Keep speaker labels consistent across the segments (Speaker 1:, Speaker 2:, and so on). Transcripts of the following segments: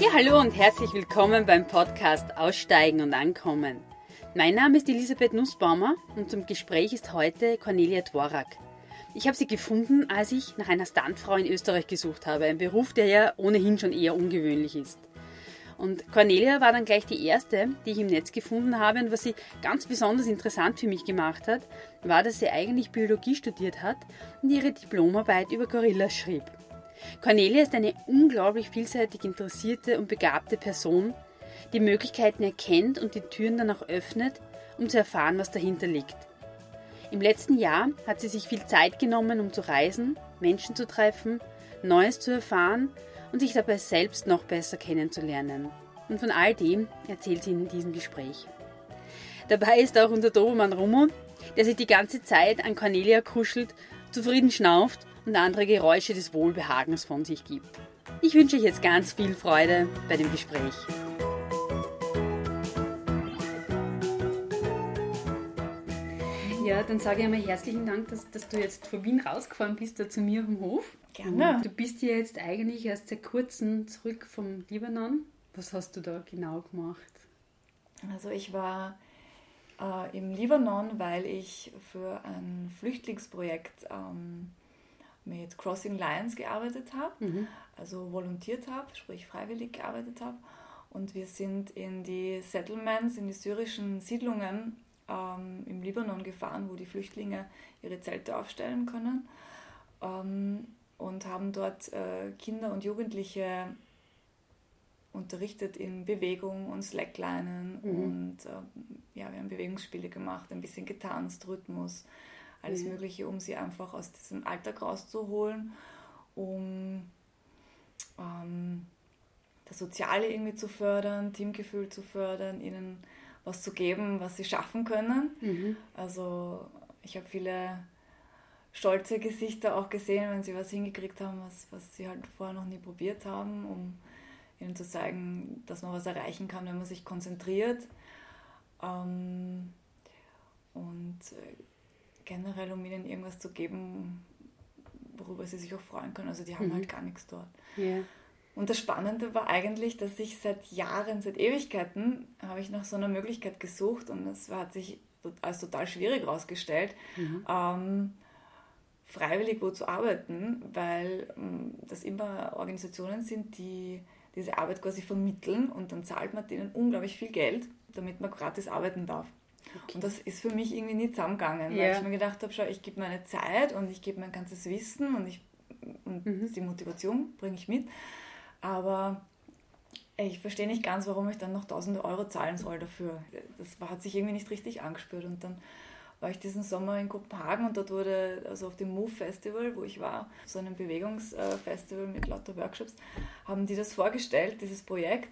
Speaker 1: Ja, hallo und herzlich willkommen beim Podcast Aussteigen und Ankommen. Mein Name ist Elisabeth Nussbaumer und zum Gespräch ist heute Cornelia Dvorak. Ich habe sie gefunden, als ich nach einer Stuntfrau in Österreich gesucht habe, ein Beruf, der ja ohnehin schon eher ungewöhnlich ist. Und Cornelia war dann gleich die erste, die ich im Netz gefunden habe. Und was sie ganz besonders interessant für mich gemacht hat, war, dass sie eigentlich Biologie studiert hat und ihre Diplomarbeit über Gorillas schrieb. Cornelia ist eine unglaublich vielseitig interessierte und begabte Person, die Möglichkeiten erkennt und die Türen dann auch öffnet, um zu erfahren, was dahinter liegt. Im letzten Jahr hat sie sich viel Zeit genommen, um zu reisen, Menschen zu treffen, Neues zu erfahren und sich dabei selbst noch besser kennenzulernen. Und von all dem erzählt sie in diesem Gespräch. Dabei ist auch unser Dobermann Rummo, der sich die ganze Zeit an Cornelia kuschelt, zufrieden schnauft und andere Geräusche des Wohlbehagens von sich gibt. Ich wünsche euch jetzt ganz viel Freude bei dem Gespräch. Ja, dann sage ich einmal herzlichen Dank, dass, dass du jetzt von Wien rausgefahren bist, da zu mir auf dem Hof.
Speaker 2: Gerne.
Speaker 1: Du bist ja jetzt eigentlich erst seit kurzem zurück vom Libanon. Was hast du da genau gemacht?
Speaker 2: Also ich war äh, im Libanon, weil ich für ein Flüchtlingsprojekt ähm, mit Crossing Lions gearbeitet habe, mhm. also volontiert habe, sprich freiwillig gearbeitet habe. Und wir sind in die Settlements, in die syrischen Siedlungen ähm, im Libanon gefahren, wo die Flüchtlinge ihre Zelte aufstellen können. Ähm, und haben dort äh, Kinder und Jugendliche unterrichtet in Bewegung und Slacklinen mhm. und äh, ja, wir haben Bewegungsspiele gemacht, ein bisschen getanzt, Rhythmus, alles mhm. Mögliche, um sie einfach aus diesem Alltag rauszuholen, um ähm, das Soziale irgendwie zu fördern, Teamgefühl zu fördern, ihnen was zu geben, was sie schaffen können. Mhm. Also ich habe viele stolze Gesichter auch gesehen, wenn sie was hingekriegt haben, was, was sie halt vorher noch nie probiert haben, um ihnen zu zeigen, dass man was erreichen kann, wenn man sich konzentriert. Ähm, und äh, generell, um ihnen irgendwas zu geben, worüber sie sich auch freuen können. Also die haben mhm. halt gar nichts dort. Yeah. Und das Spannende war eigentlich, dass ich seit Jahren, seit Ewigkeiten, habe ich nach so einer Möglichkeit gesucht und es hat sich als total schwierig herausgestellt, mhm. ähm, freiwillig wo zu arbeiten, weil ähm, das immer Organisationen sind, die diese Arbeit quasi vermitteln und dann zahlt man denen unglaublich viel Geld, damit man gratis arbeiten darf. Okay. Und das ist für mich irgendwie nie zusammengegangen, yeah. weil ich mir gedacht habe, schau, ich gebe meine Zeit und ich gebe mein ganzes Wissen und, ich, und mhm. die Motivation bringe ich mit. Aber ich verstehe nicht ganz, warum ich dann noch tausende Euro zahlen soll dafür. Das hat sich irgendwie nicht richtig angespürt. Und dann war ich diesen Sommer in Kopenhagen und dort wurde, also auf dem Move Festival, wo ich war, so einem Bewegungsfestival mit lauter Workshops, haben die das vorgestellt, dieses Projekt.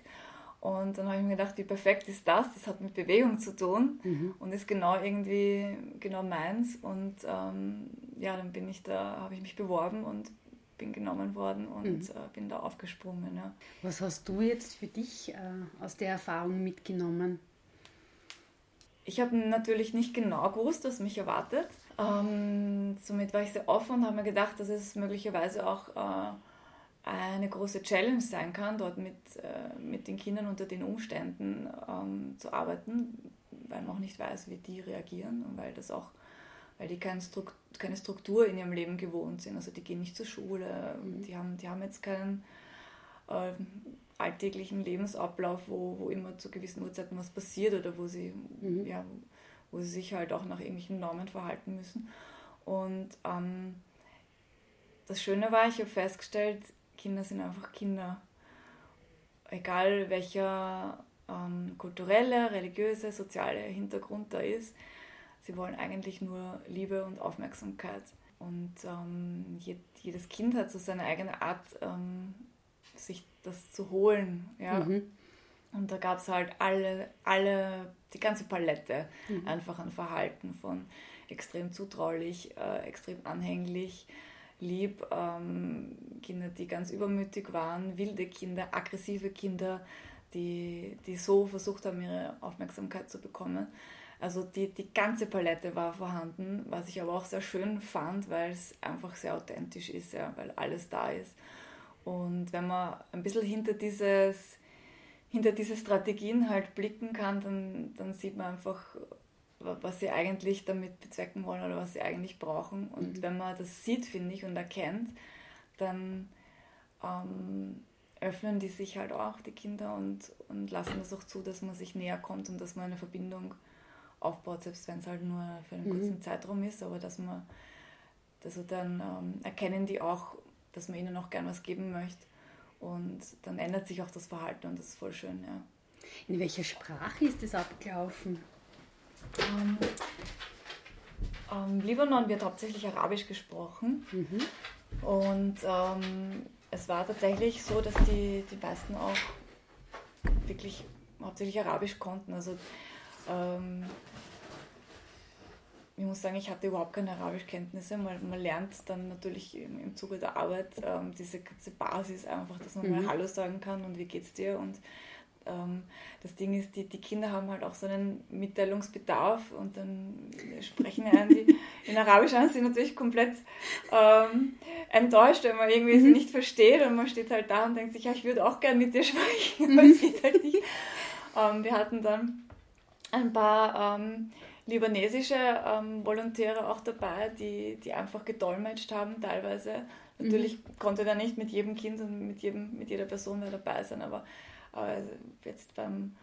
Speaker 2: Und dann habe ich mir gedacht, wie perfekt ist das? Das hat mit Bewegung zu tun mhm. und ist genau irgendwie genau meins. Und ähm, ja, dann bin ich da, habe ich mich beworben und bin genommen worden und mhm. äh, bin da aufgesprungen. Ja.
Speaker 1: Was hast du jetzt für dich äh, aus der Erfahrung mitgenommen?
Speaker 2: Ich habe natürlich nicht genau gewusst, was mich erwartet. Ähm, somit war ich sehr offen und habe mir gedacht, dass es möglicherweise auch äh, eine große Challenge sein kann, dort mit, äh, mit den Kindern unter den Umständen ähm, zu arbeiten, weil man auch nicht weiß, wie die reagieren und weil das auch weil die keine, Struktur, keine Struktur in ihrem Leben gewohnt sind. Also die gehen nicht zur Schule, mhm. die, haben, die haben jetzt keinen äh, alltäglichen Lebensablauf, wo, wo immer zu gewissen Uhrzeiten was passiert oder wo sie, mhm. ja, wo sie sich halt auch nach irgendwelchen Normen verhalten müssen. Und ähm, das Schöne war, ich habe festgestellt, Kinder sind einfach Kinder. Egal welcher ähm, kulturelle, religiöse, soziale Hintergrund da ist, Sie wollen eigentlich nur Liebe und Aufmerksamkeit. Und ähm, jedes Kind hat so seine eigene Art, ähm, sich das zu holen. Ja? Mhm. Und da gab es halt alle, alle, die ganze Palette mhm. einfach an Verhalten von extrem zutraulich, äh, extrem anhänglich, lieb, ähm, Kinder, die ganz übermütig waren, wilde Kinder, aggressive Kinder, die, die so versucht haben, ihre Aufmerksamkeit zu bekommen. Also die, die ganze Palette war vorhanden, was ich aber auch sehr schön fand, weil es einfach sehr authentisch ist, ja, weil alles da ist. Und wenn man ein bisschen hinter dieses hinter diese Strategien halt blicken kann, dann, dann sieht man einfach, was sie eigentlich damit bezwecken wollen oder was sie eigentlich brauchen. Und mhm. wenn man das sieht, finde ich, und erkennt, dann ähm, öffnen die sich halt auch, die Kinder, und, und lassen das auch zu, dass man sich näher kommt und dass man eine Verbindung aufbaut, selbst wenn es halt nur für einen mhm. kurzen Zeitraum ist, aber dass man, also dann ähm, erkennen die auch, dass man ihnen auch gern was geben möchte und dann ändert sich auch das Verhalten und das ist voll schön, ja.
Speaker 1: In welcher Sprache ist das abgelaufen?
Speaker 2: Ähm, ähm, Libanon wird hauptsächlich Arabisch gesprochen. Mhm. Und ähm, es war tatsächlich so, dass die, die meisten auch wirklich hauptsächlich Arabisch konnten. Also ähm, ich muss sagen, ich hatte überhaupt keine Arabischkenntnisse. Man, man lernt dann natürlich im, im Zuge der Arbeit ähm, diese ganze Basis einfach, dass man mhm. mal Hallo sagen kann und wie geht's dir und das Ding ist, die, die Kinder haben halt auch so einen Mitteilungsbedarf und dann sprechen einen die in Arabisch an, sind natürlich komplett ähm, enttäuscht, wenn man irgendwie mhm. sie nicht versteht und man steht halt da und denkt sich, ja, ich würde auch gerne mit dir sprechen, aber es geht halt nicht. Ähm, wir hatten dann ein paar ähm, libanesische ähm, Volontäre auch dabei, die, die einfach gedolmetscht haben teilweise. Natürlich mhm. konnte da nicht mit jedem Kind und mit, jedem, mit jeder Person mehr dabei sein, aber äh, jetzt beim,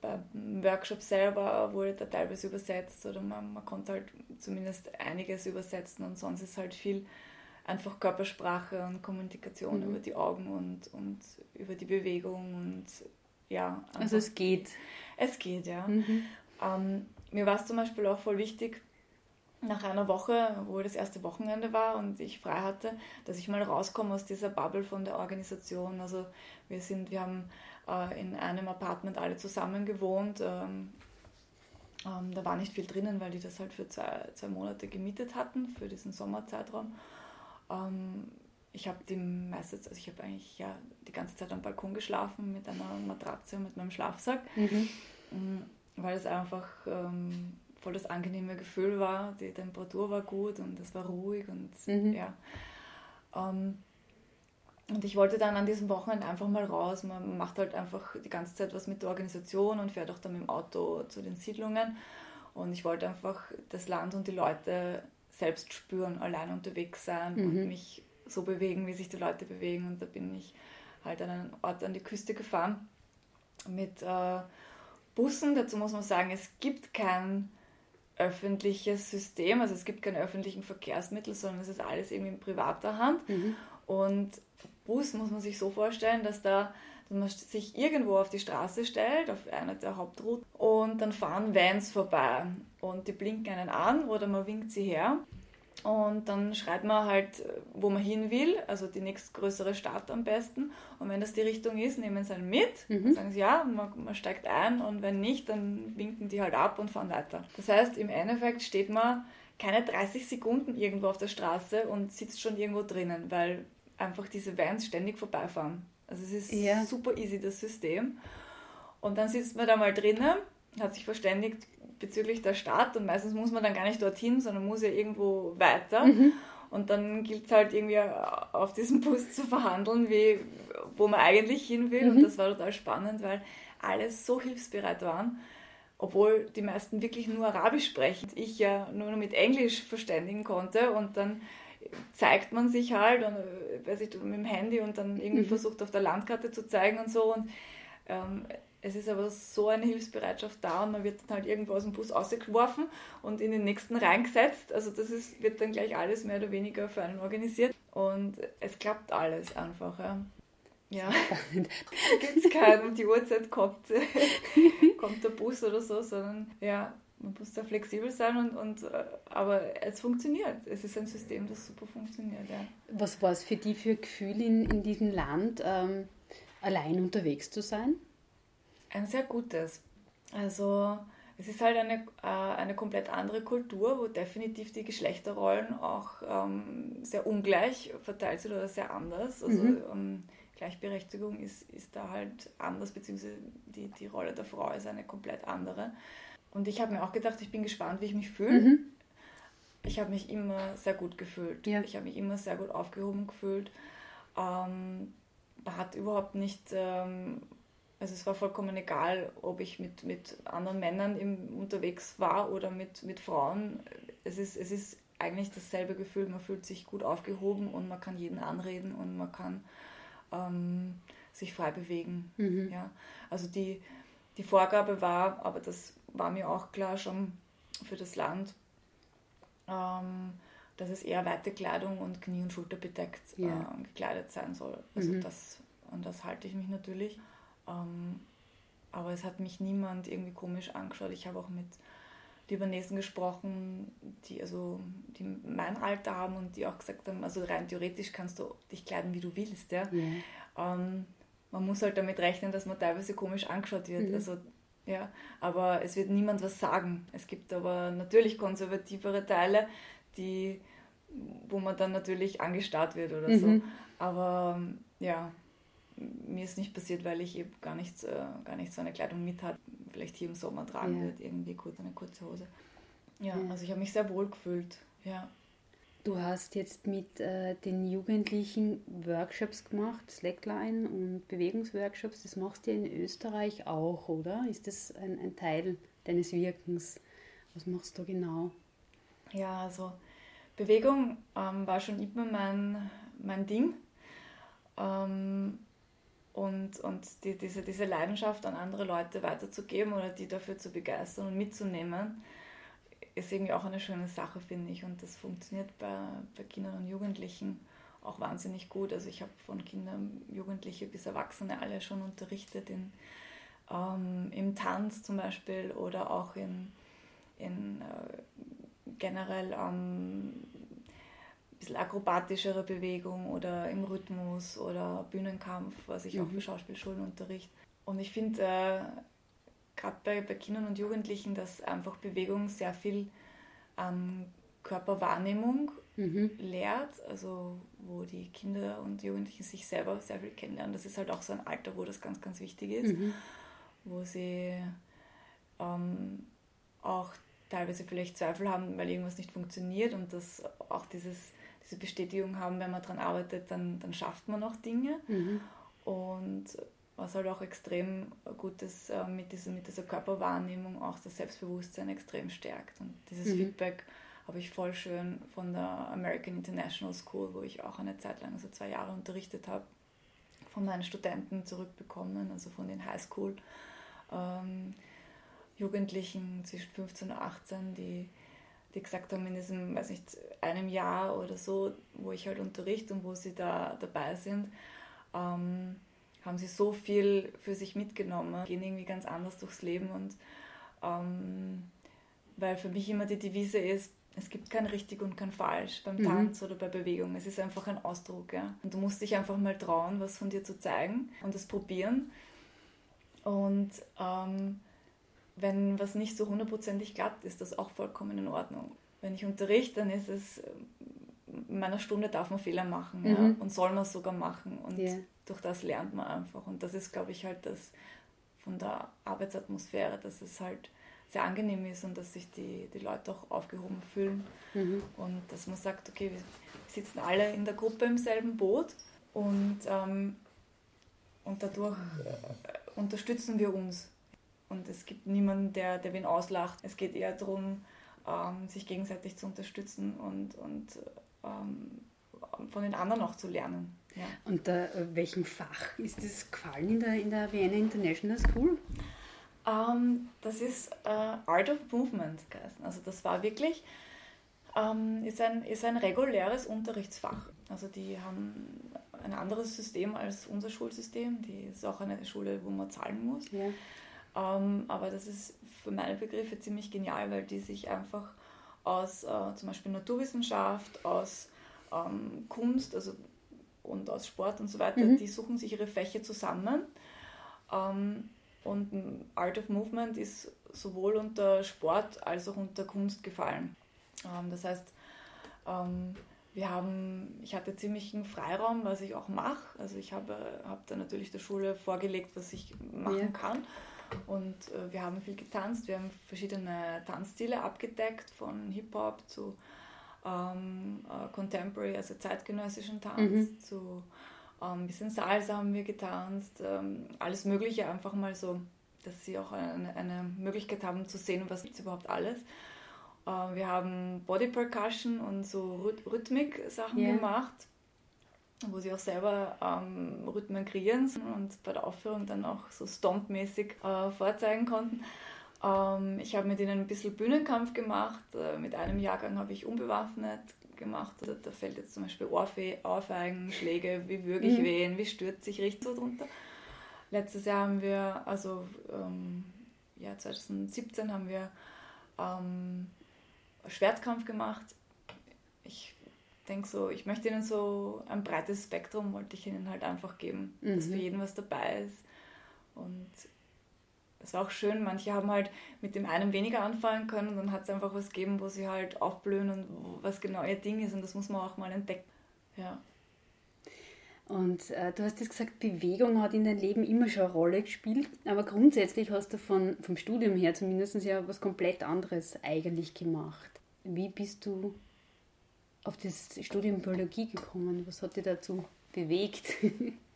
Speaker 2: beim Workshop selber wurde da teilweise übersetzt oder man, man konnte halt zumindest einiges übersetzen und sonst ist halt viel einfach Körpersprache und Kommunikation mhm. über die Augen und, und über die Bewegung und ja.
Speaker 1: Also es geht.
Speaker 2: Es geht, ja. Mhm. Ähm, mir war es zum Beispiel auch voll wichtig, nach einer Woche, wo das erste Wochenende war und ich frei hatte, dass ich mal rauskomme aus dieser Bubble von der Organisation. Also wir sind, wir haben äh, in einem Apartment alle zusammen gewohnt. Ähm, ähm, da war nicht viel drinnen, weil die das halt für zwei, zwei Monate gemietet hatten, für diesen Sommerzeitraum. Ähm, ich habe die meiste also ich habe eigentlich ja die ganze Zeit am Balkon geschlafen mit einer Matratze und mit meinem Schlafsack, mhm. Mm, weil es einfach ähm, voll das angenehme Gefühl war. Die Temperatur war gut und es war ruhig und mhm. ja. Ähm, und ich wollte dann an diesem Wochenende einfach mal raus. Man macht halt einfach die ganze Zeit was mit der Organisation und fährt auch dann mit dem Auto zu den Siedlungen. Und ich wollte einfach das Land und die Leute selbst spüren, allein unterwegs sein mhm. und mich so bewegen, wie sich die Leute bewegen. Und da bin ich halt an einen Ort an die Küste gefahren mit äh, Bussen. Dazu muss man sagen, es gibt kein öffentliches System, also es gibt keine öffentlichen Verkehrsmittel, sondern es ist alles irgendwie in privater Hand. Mhm. Und Bus muss man sich so vorstellen, dass da dass man sich irgendwo auf die Straße stellt, auf einer der Hauptrouten, und dann fahren Vans vorbei und die blinken einen an oder man winkt sie her. Und dann schreit man halt, wo man hin will, also die nächstgrößere Stadt am besten. Und wenn das die Richtung ist, nehmen sie einen mit mhm. und sagen sie ja, man, man, steigt ein und wenn nicht, dann winken die halt ab und fahren weiter. Das heißt, im Endeffekt steht man keine 30 Sekunden irgendwo auf der Straße und sitzt schon irgendwo drinnen, weil einfach diese Vans ständig vorbeifahren. Also es ist ja. super easy, das System. Und dann sitzt man da mal drinnen, hat sich verständigt bezüglich der Stadt und meistens muss man dann gar nicht dorthin, sondern muss ja irgendwo weiter. Mhm. Und dann gilt es halt irgendwie auf diesem Bus zu verhandeln, wie, wo man eigentlich hin will. Mhm. Und das war total spannend, weil alle so hilfsbereit waren, obwohl die meisten wirklich nur Arabisch sprechen. Ich ja nur mit Englisch verständigen konnte und dann zeigt man sich halt und, äh, weiß ich, mit dem Handy und dann irgendwie mhm. versucht auf der Landkarte zu zeigen und so. Und ähm, es ist aber so eine Hilfsbereitschaft da und man wird dann halt irgendwo aus dem Bus ausgeworfen und in den nächsten reingesetzt. Also das ist, wird dann gleich alles mehr oder weniger für einen organisiert und es klappt alles einfach. Ja. Ja, gibt es keinen, um die Uhrzeit kommt, kommt der Bus oder so, sondern ja, man muss da flexibel sein und, und äh, aber es funktioniert. Es ist ein System, das super funktioniert. Ja.
Speaker 1: Was war es für die für Gefühl in, in diesem Land, ähm, allein unterwegs zu sein?
Speaker 2: Ein sehr gutes. Also es ist halt eine, äh, eine komplett andere Kultur, wo definitiv die Geschlechterrollen auch ähm, sehr ungleich verteilt sind oder sehr anders. Also mhm. ähm, Gleichberechtigung ist, ist da halt anders, beziehungsweise die, die Rolle der Frau ist eine komplett andere. Und ich habe mir auch gedacht, ich bin gespannt, wie ich mich fühle. Mhm. Ich habe mich immer sehr gut gefühlt. Ja. Ich habe mich immer sehr gut aufgehoben gefühlt. Ähm, hat überhaupt nicht, ähm, also es war vollkommen egal, ob ich mit, mit anderen Männern im, unterwegs war oder mit, mit Frauen. Es ist, es ist eigentlich dasselbe Gefühl, man fühlt sich gut aufgehoben und man kann jeden anreden und man kann ähm, sich frei bewegen. Mhm. Ja. Also die, die Vorgabe war, aber das war mir auch klar schon für das Land, ähm, dass es eher weite Kleidung und Knie- und Schulter bedeckt ja. äh, gekleidet sein soll. Also mhm. das, und das halte ich mich natürlich. Ähm, aber es hat mich niemand irgendwie komisch angeschaut. Ich habe auch mit Libanesen gesprochen, die also die mein Alter haben und die auch gesagt haben, also rein theoretisch kannst du dich kleiden, wie du willst. Ja? ja. Ähm, man muss halt damit rechnen, dass man teilweise komisch angeschaut wird. Mhm. Also, ja, aber es wird niemand was sagen. Es gibt aber natürlich konservativere Teile, die, wo man dann natürlich angestarrt wird oder mhm. so. Aber ja, mir ist nicht passiert, weil ich eben gar nicht, äh, gar nicht so eine Kleidung mit hatte. Vielleicht hier im Sommer tragen ja. wird, irgendwie kurz eine kurze Hose. Ja, ja. also ich habe mich sehr wohl gefühlt. Ja.
Speaker 1: Du hast jetzt mit äh, den Jugendlichen Workshops gemacht, Slackline und Bewegungsworkshops. Das machst du in Österreich auch, oder? Ist das ein, ein Teil deines Wirkens? Was machst du genau?
Speaker 2: Ja, also Bewegung ähm, war schon immer mein, mein Ding. Ähm, und, und die, diese, diese Leidenschaft an andere Leute weiterzugeben oder die dafür zu begeistern und mitzunehmen, ist irgendwie auch eine schöne Sache, finde ich. Und das funktioniert bei, bei Kindern und Jugendlichen auch wahnsinnig gut. Also ich habe von Kindern, Jugendliche bis Erwachsene alle schon unterrichtet in, ähm, im Tanz zum Beispiel oder auch in, in äh, generell ähm, ein bisschen akrobatischere Bewegung oder im Rhythmus oder Bühnenkampf, was ich mhm. auch für Schauspielschulen unterrichte. Und ich finde, äh, gerade bei, bei Kindern und Jugendlichen, dass einfach Bewegung sehr viel an Körperwahrnehmung mhm. lehrt, also wo die Kinder und Jugendlichen sich selber sehr viel kennenlernen. Das ist halt auch so ein Alter, wo das ganz, ganz wichtig ist, mhm. wo sie ähm, auch teilweise vielleicht Zweifel haben, weil irgendwas nicht funktioniert und dass auch dieses, diese Bestätigung haben, wenn man daran arbeitet, dann, dann schafft man auch Dinge. Mhm. Und was halt auch extrem gut ist äh, mit, dieser, mit dieser Körperwahrnehmung, auch das Selbstbewusstsein extrem stärkt. Und dieses mhm. Feedback habe ich voll schön von der American International School, wo ich auch eine Zeit lang, also zwei Jahre unterrichtet habe, von meinen Studenten zurückbekommen, also von den Highschool. Ähm, Jugendlichen zwischen 15 und 18, die, die gesagt haben, in diesem, weiß nicht, einem Jahr oder so, wo ich halt unterrichte und wo sie da dabei sind, ähm, haben sie so viel für sich mitgenommen, gehen irgendwie ganz anders durchs Leben und ähm, weil für mich immer die Devise ist, es gibt kein richtig und kein falsch beim mhm. Tanz oder bei Bewegung. Es ist einfach ein Ausdruck. Ja? Und du musst dich einfach mal trauen, was von dir zu zeigen und das probieren. Und ähm, wenn was nicht so hundertprozentig klappt, ist das auch vollkommen in Ordnung. Wenn ich unterrichte, dann ist es, in meiner Stunde darf man Fehler machen mhm. ja? und soll man sogar machen. Und yeah durch das lernt man einfach. Und das ist, glaube ich, halt das von der Arbeitsatmosphäre, dass es halt sehr angenehm ist und dass sich die, die Leute auch aufgehoben fühlen. Mhm. Und dass man sagt, okay, wir sitzen alle in der Gruppe im selben Boot und, ähm, und dadurch äh, unterstützen wir uns. Und es gibt niemanden, der, der wen auslacht. Es geht eher darum, ähm, sich gegenseitig zu unterstützen und, und ähm, von den anderen auch zu lernen.
Speaker 1: Ja. Und äh, welchem Fach ist das gefallen in der, in der Vienna International School?
Speaker 2: Ähm, das ist äh, Art of Movement geheißen. Also das war wirklich, ähm, ist, ein, ist ein reguläres Unterrichtsfach. Also die haben ein anderes System als unser Schulsystem. Die ist auch eine Schule, wo man zahlen muss. Ja. Ähm, aber das ist für meine Begriffe ziemlich genial, weil die sich einfach aus äh, zum Beispiel Naturwissenschaft, aus ähm, Kunst, also und aus Sport und so weiter, mhm. die suchen sich ihre Fächer zusammen. Ähm, und Art of Movement ist sowohl unter Sport als auch unter Kunst gefallen. Ähm, das heißt, ähm, wir haben, ich hatte ziemlichen Freiraum, was ich auch mache. Also ich habe, habe da natürlich der Schule vorgelegt, was ich machen ja. kann. Und äh, wir haben viel getanzt, wir haben verschiedene Tanzstile abgedeckt, von Hip-Hop zu ähm, äh, Contemporary, also zeitgenössischen Tanz, mhm. zu ähm, ein bisschen Salsa haben wir getanzt, ähm, alles Mögliche einfach mal so, dass sie auch eine, eine Möglichkeit haben zu sehen, was gibt es überhaupt alles. Äh, wir haben Body Percussion und so Rhythmik-Sachen yeah. gemacht, wo sie auch selber ähm, Rhythmen kreieren und bei der Aufführung dann auch so Stomp-mäßig äh, vorzeigen konnten. Ähm, ich habe mit ihnen ein bisschen Bühnenkampf gemacht. Äh, mit einem Jahrgang habe ich unbewaffnet gemacht. Da, da fällt jetzt zum Beispiel Ohrfe Ohrfeigen, Schläge, wie würge ich mhm. wen, wie stürzt sich richtig so drunter. Letztes Jahr haben wir, also ähm, ja, 2017 haben wir ähm, Schwertkampf gemacht. Ich denke so, ich möchte ihnen so ein breites Spektrum, wollte ich ihnen halt einfach geben, mhm. dass für jeden was dabei ist. Und es war auch schön, manche haben halt mit dem einen weniger anfangen können und dann hat es einfach was gegeben, wo sie halt aufblühen und was genau ihr Ding ist und das muss man auch mal entdecken. Ja.
Speaker 1: Und äh, du hast jetzt gesagt, Bewegung hat in deinem Leben immer schon eine Rolle gespielt, aber grundsätzlich hast du von, vom Studium her zumindest ja was komplett anderes eigentlich gemacht. Wie bist du auf das Studium Biologie gekommen? Was hat dich dazu bewegt?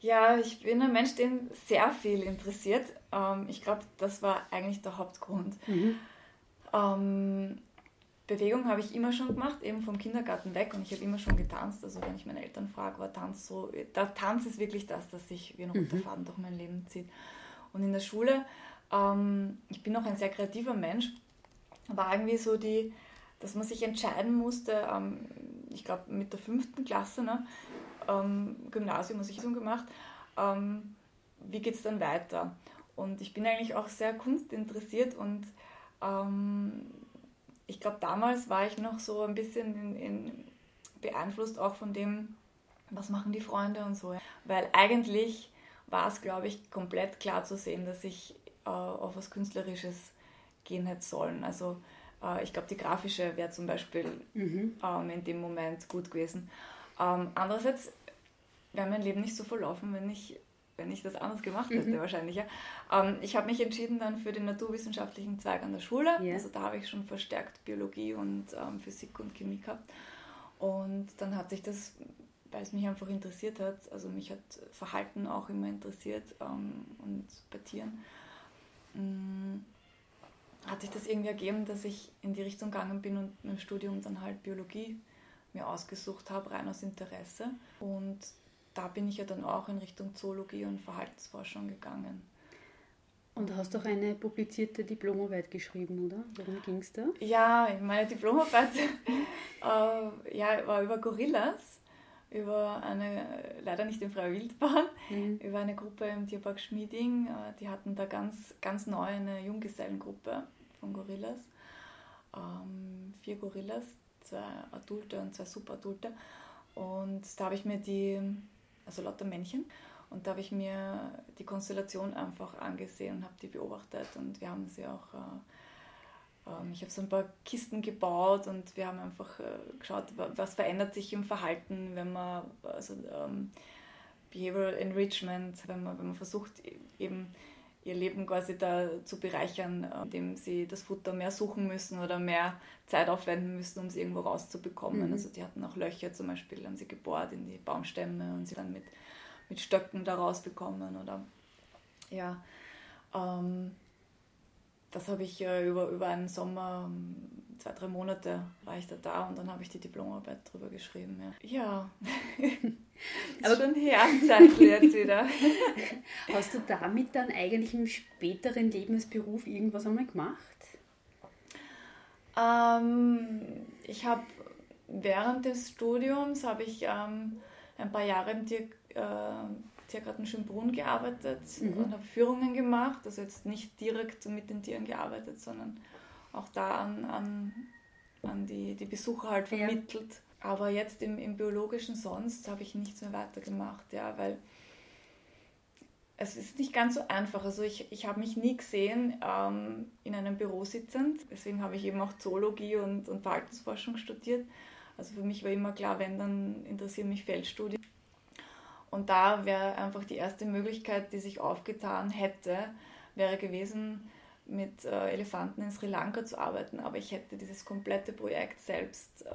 Speaker 2: Ja, ich bin ein Mensch, den sehr viel interessiert. Ähm, ich glaube, das war eigentlich der Hauptgrund. Mhm. Ähm, Bewegung habe ich immer schon gemacht, eben vom Kindergarten weg und ich habe immer schon getanzt. Also wenn ich meine Eltern frage, war Tanz so, der Tanz ist wirklich das, das sich wie ein roter mhm. Faden durch mein Leben zieht. Und in der Schule, ähm, ich bin auch ein sehr kreativer Mensch, war irgendwie so die, dass man sich entscheiden musste, ähm, ich glaube mit der fünften Klasse, ne, ähm, Gymnasium, ich so gemacht, ähm, wie geht es dann weiter? Und ich bin eigentlich auch sehr kunstinteressiert und ähm, ich glaube, damals war ich noch so ein bisschen in, in beeinflusst auch von dem, was machen die Freunde und so. Weil eigentlich war es, glaube ich, komplett klar zu sehen, dass ich äh, auf was Künstlerisches gehen hätte sollen. Also äh, ich glaube, die grafische wäre zum Beispiel mhm. ähm, in dem Moment gut gewesen. Ähm, andererseits wäre mein Leben nicht so verlaufen, wenn ich, wenn ich das anders gemacht hätte, mhm. wahrscheinlich. Ja. Ähm, ich habe mich entschieden dann für den naturwissenschaftlichen Zweig an der Schule. Yeah. Also da habe ich schon verstärkt Biologie und ähm, Physik und Chemie gehabt. Und dann hat sich das, weil es mich einfach interessiert hat, also mich hat Verhalten auch immer interessiert ähm, und bei Tieren, ähm, hat sich das irgendwie ergeben, dass ich in die Richtung gegangen bin und mit dem Studium dann halt Biologie mir ausgesucht habe, rein aus Interesse. Und da bin ich ja dann auch in Richtung Zoologie und Verhaltensforschung gegangen.
Speaker 1: Und du hast auch eine publizierte Diplomarbeit geschrieben, oder? Worum ging es da?
Speaker 2: Ja, meine Diplomarbeit äh, ja, war über Gorillas, über eine, leider nicht in Freier Wildbahn, mhm. über eine Gruppe im Tierpark Schmieding. Äh, die hatten da ganz, ganz neu eine Junggesellengruppe von Gorillas. Ähm, vier Gorillas, zwei Adulte und zwei Superadulte. Und da habe ich mir die also lauter Männchen. Und da habe ich mir die Konstellation einfach angesehen und habe die beobachtet und wir haben sie auch, äh, äh, ich habe so ein paar Kisten gebaut und wir haben einfach äh, geschaut, was verändert sich im Verhalten, wenn man, also ähm, Behavioral Enrichment, wenn man, wenn man versucht eben ihr Leben quasi da zu bereichern, äh, indem sie das Futter mehr suchen müssen oder mehr Zeit aufwenden müssen, um es irgendwo rauszubekommen. Mhm. Also die hatten auch Löcher zum Beispiel, haben sie gebohrt in die Baumstämme und sie dann mit, mit Stöcken da rausbekommen oder ja. Ähm, das habe ich äh, über, über einen Sommer, ähm, zwei, drei Monate war ich da da und dann habe ich die Diplomarbeit drüber geschrieben. Ja, ja. Aber schon her, jetzt wieder.
Speaker 1: Hast du damit dann eigentlich im späteren Lebensberuf irgendwas einmal gemacht?
Speaker 2: Ähm, ich habe während des Studiums habe ich ähm, ein paar Jahre im Tier, äh, Tiergarten Schönbrunn gearbeitet mhm. und habe Führungen gemacht. Also jetzt nicht direkt mit den Tieren gearbeitet, sondern auch da an, an, an die, die Besucher halt vermittelt. Ja. Aber jetzt im, im biologischen sonst habe ich nichts mehr weitergemacht, ja, weil es ist nicht ganz so einfach. Also ich, ich habe mich nie gesehen ähm, in einem Büro sitzend. Deswegen habe ich eben auch Zoologie und, und Verhaltensforschung studiert. Also für mich war immer klar, wenn, dann interessieren mich Feldstudien. Und da wäre einfach die erste Möglichkeit, die sich aufgetan hätte, wäre gewesen, mit äh, Elefanten in Sri Lanka zu arbeiten. Aber ich hätte dieses komplette Projekt selbst äh,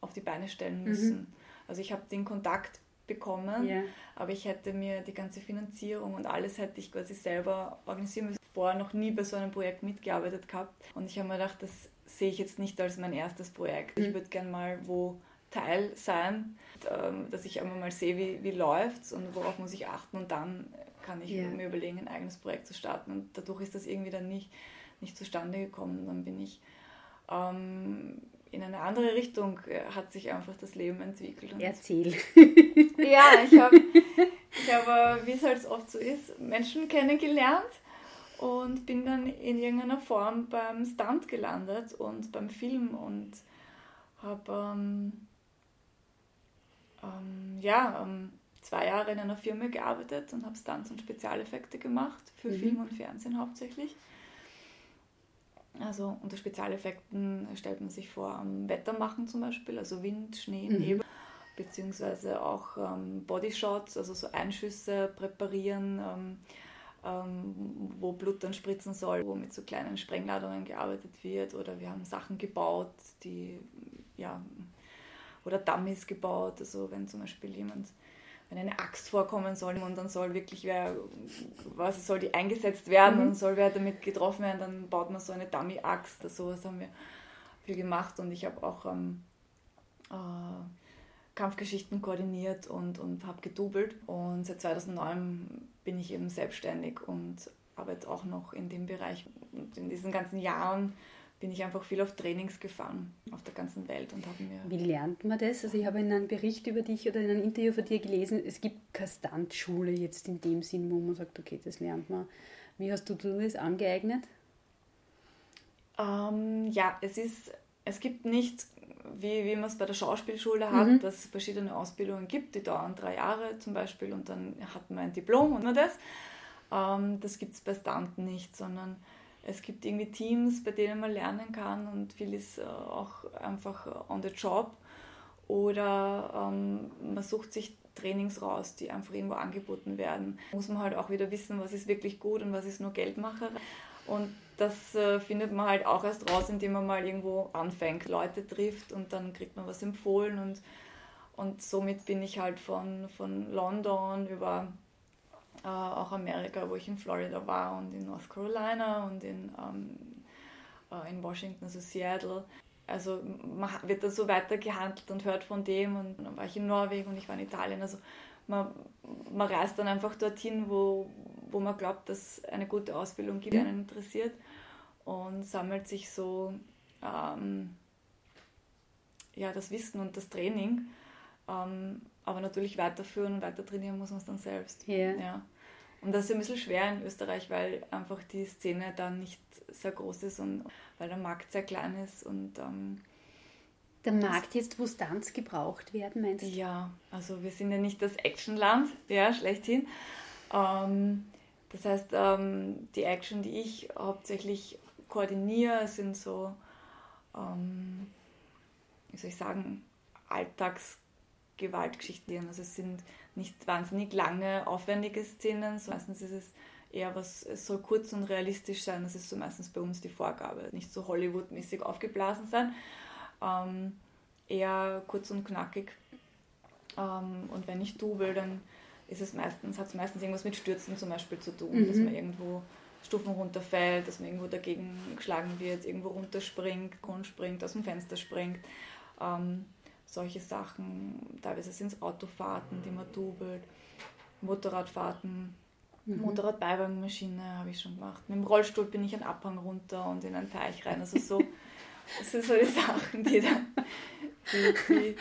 Speaker 2: auf die Beine stellen mhm. müssen. Mhm. Also ich habe den Kontakt bekommen, yeah. aber ich hätte mir die ganze Finanzierung und alles hätte ich quasi selber organisieren müssen. Vorher noch nie bei so einem Projekt mitgearbeitet gehabt und ich habe mir gedacht, das sehe ich jetzt nicht als mein erstes Projekt. Mhm. Ich würde gerne mal wo Teil sein, ähm, dass ich einmal mal sehe, wie, wie läuft es und worauf muss ich achten und dann kann ich yeah. mir überlegen, ein eigenes Projekt zu starten. Und dadurch ist das irgendwie dann nicht, nicht zustande gekommen. Dann bin ich ähm, in eine andere Richtung, äh, hat sich einfach das Leben entwickelt. Und
Speaker 1: Erzähl.
Speaker 2: ja, ich habe, ich hab, äh, wie es halt oft so ist, Menschen kennengelernt und bin dann in irgendeiner Form beim Stunt gelandet und beim Film und habe ähm, ähm, ja, ähm, zwei Jahre in einer Firma gearbeitet und habe Stunts und Spezialeffekte gemacht, für mhm. Film und Fernsehen hauptsächlich. Also unter Spezialeffekten stellt man sich vor, am Wetter machen zum Beispiel, also Wind, Schnee, mhm. Nebel, beziehungsweise auch ähm, Bodyshots, also so Einschüsse präparieren, ähm, ähm, wo Blut dann spritzen soll, wo mit so kleinen Sprengladungen gearbeitet wird oder wir haben Sachen gebaut, die ja oder Dummies gebaut, also wenn zum Beispiel jemand wenn eine Axt vorkommen soll und dann soll wirklich wer, was soll die eingesetzt werden mhm. und soll wer damit getroffen werden, dann baut man so eine Dummy-Axt. Also sowas haben wir viel gemacht und ich habe auch ähm, äh, Kampfgeschichten koordiniert und, und habe gedoubelt. Und seit 2009 bin ich eben selbstständig und arbeite auch noch in dem Bereich. Und in diesen ganzen Jahren bin ich einfach viel auf Trainings gefahren auf der ganzen Welt und habe mir.
Speaker 1: Wie lernt man das? Also ich habe in einem Bericht über dich oder in einem Interview von dir gelesen, es gibt keine Standschule jetzt in dem Sinn, wo man sagt, okay, das lernt man. Wie hast du das angeeignet?
Speaker 2: Ähm, ja, es ist, es gibt nicht, wie, wie man es bei der Schauspielschule hat, mhm. dass es verschiedene Ausbildungen gibt, die dauern drei Jahre zum Beispiel und dann hat man ein Diplom und nur das. Ähm, das gibt es bei Stunt nicht, sondern es gibt irgendwie Teams, bei denen man lernen kann und viel ist äh, auch einfach on the job. Oder ähm, man sucht sich Trainings raus, die einfach irgendwo angeboten werden. Muss man halt auch wieder wissen, was ist wirklich gut und was ist nur Geldmacher. Und das äh, findet man halt auch erst raus, indem man mal irgendwo anfängt, Leute trifft und dann kriegt man was empfohlen. Und, und somit bin ich halt von, von London über äh, auch Amerika, wo ich in Florida war und in North Carolina und in, ähm, äh, in Washington, also Seattle. Also man wird da so weiter gehandelt und hört von dem und dann war ich in Norwegen und ich war in Italien. Also man, man reist dann einfach dorthin, wo, wo man glaubt, dass eine gute Ausbildung gibt, die einen interessiert und sammelt sich so ähm, ja, das Wissen und das Training. Ähm, aber natürlich weiterführen und weiter trainieren muss man es dann selbst.
Speaker 1: Yeah.
Speaker 2: Ja. Und das ist ein bisschen schwer in Österreich, weil einfach die Szene da nicht sehr groß ist und weil der Markt sehr klein ist und ähm,
Speaker 1: der Markt jetzt, wo Stunts gebraucht werden, meinst du?
Speaker 2: Ja, also wir sind ja nicht das Actionland, ja, schlechthin. Ähm, das heißt, ähm, die Action, die ich hauptsächlich koordiniere, sind so, ähm, wie soll ich sagen, Alltagsgewaltgeschichten. Also es sind nicht wahnsinnig lange, aufwendige Szenen. So meistens ist es eher was, es soll kurz und realistisch sein. Das ist so meistens bei uns die Vorgabe. Nicht so Hollywood-mäßig aufgeblasen sein. Ähm, eher kurz und knackig. Ähm, und wenn ich double, dann ist es meistens, hat es meistens irgendwas mit Stürzen zum Beispiel zu tun, mhm. dass man irgendwo Stufen runterfällt, dass man irgendwo dagegen geschlagen wird, irgendwo runterspringt, Grund springt, aus dem Fenster springt. Ähm, solche Sachen. Teilweise sind es Autofahrten, die man dubelt, Motorradfahrten, mhm. Motorradbeiwagenmaschine habe ich schon gemacht. Mit dem Rollstuhl bin ich einen Abhang runter und in einen Teich rein. Also so, das sind so die Sachen, die dann die, die,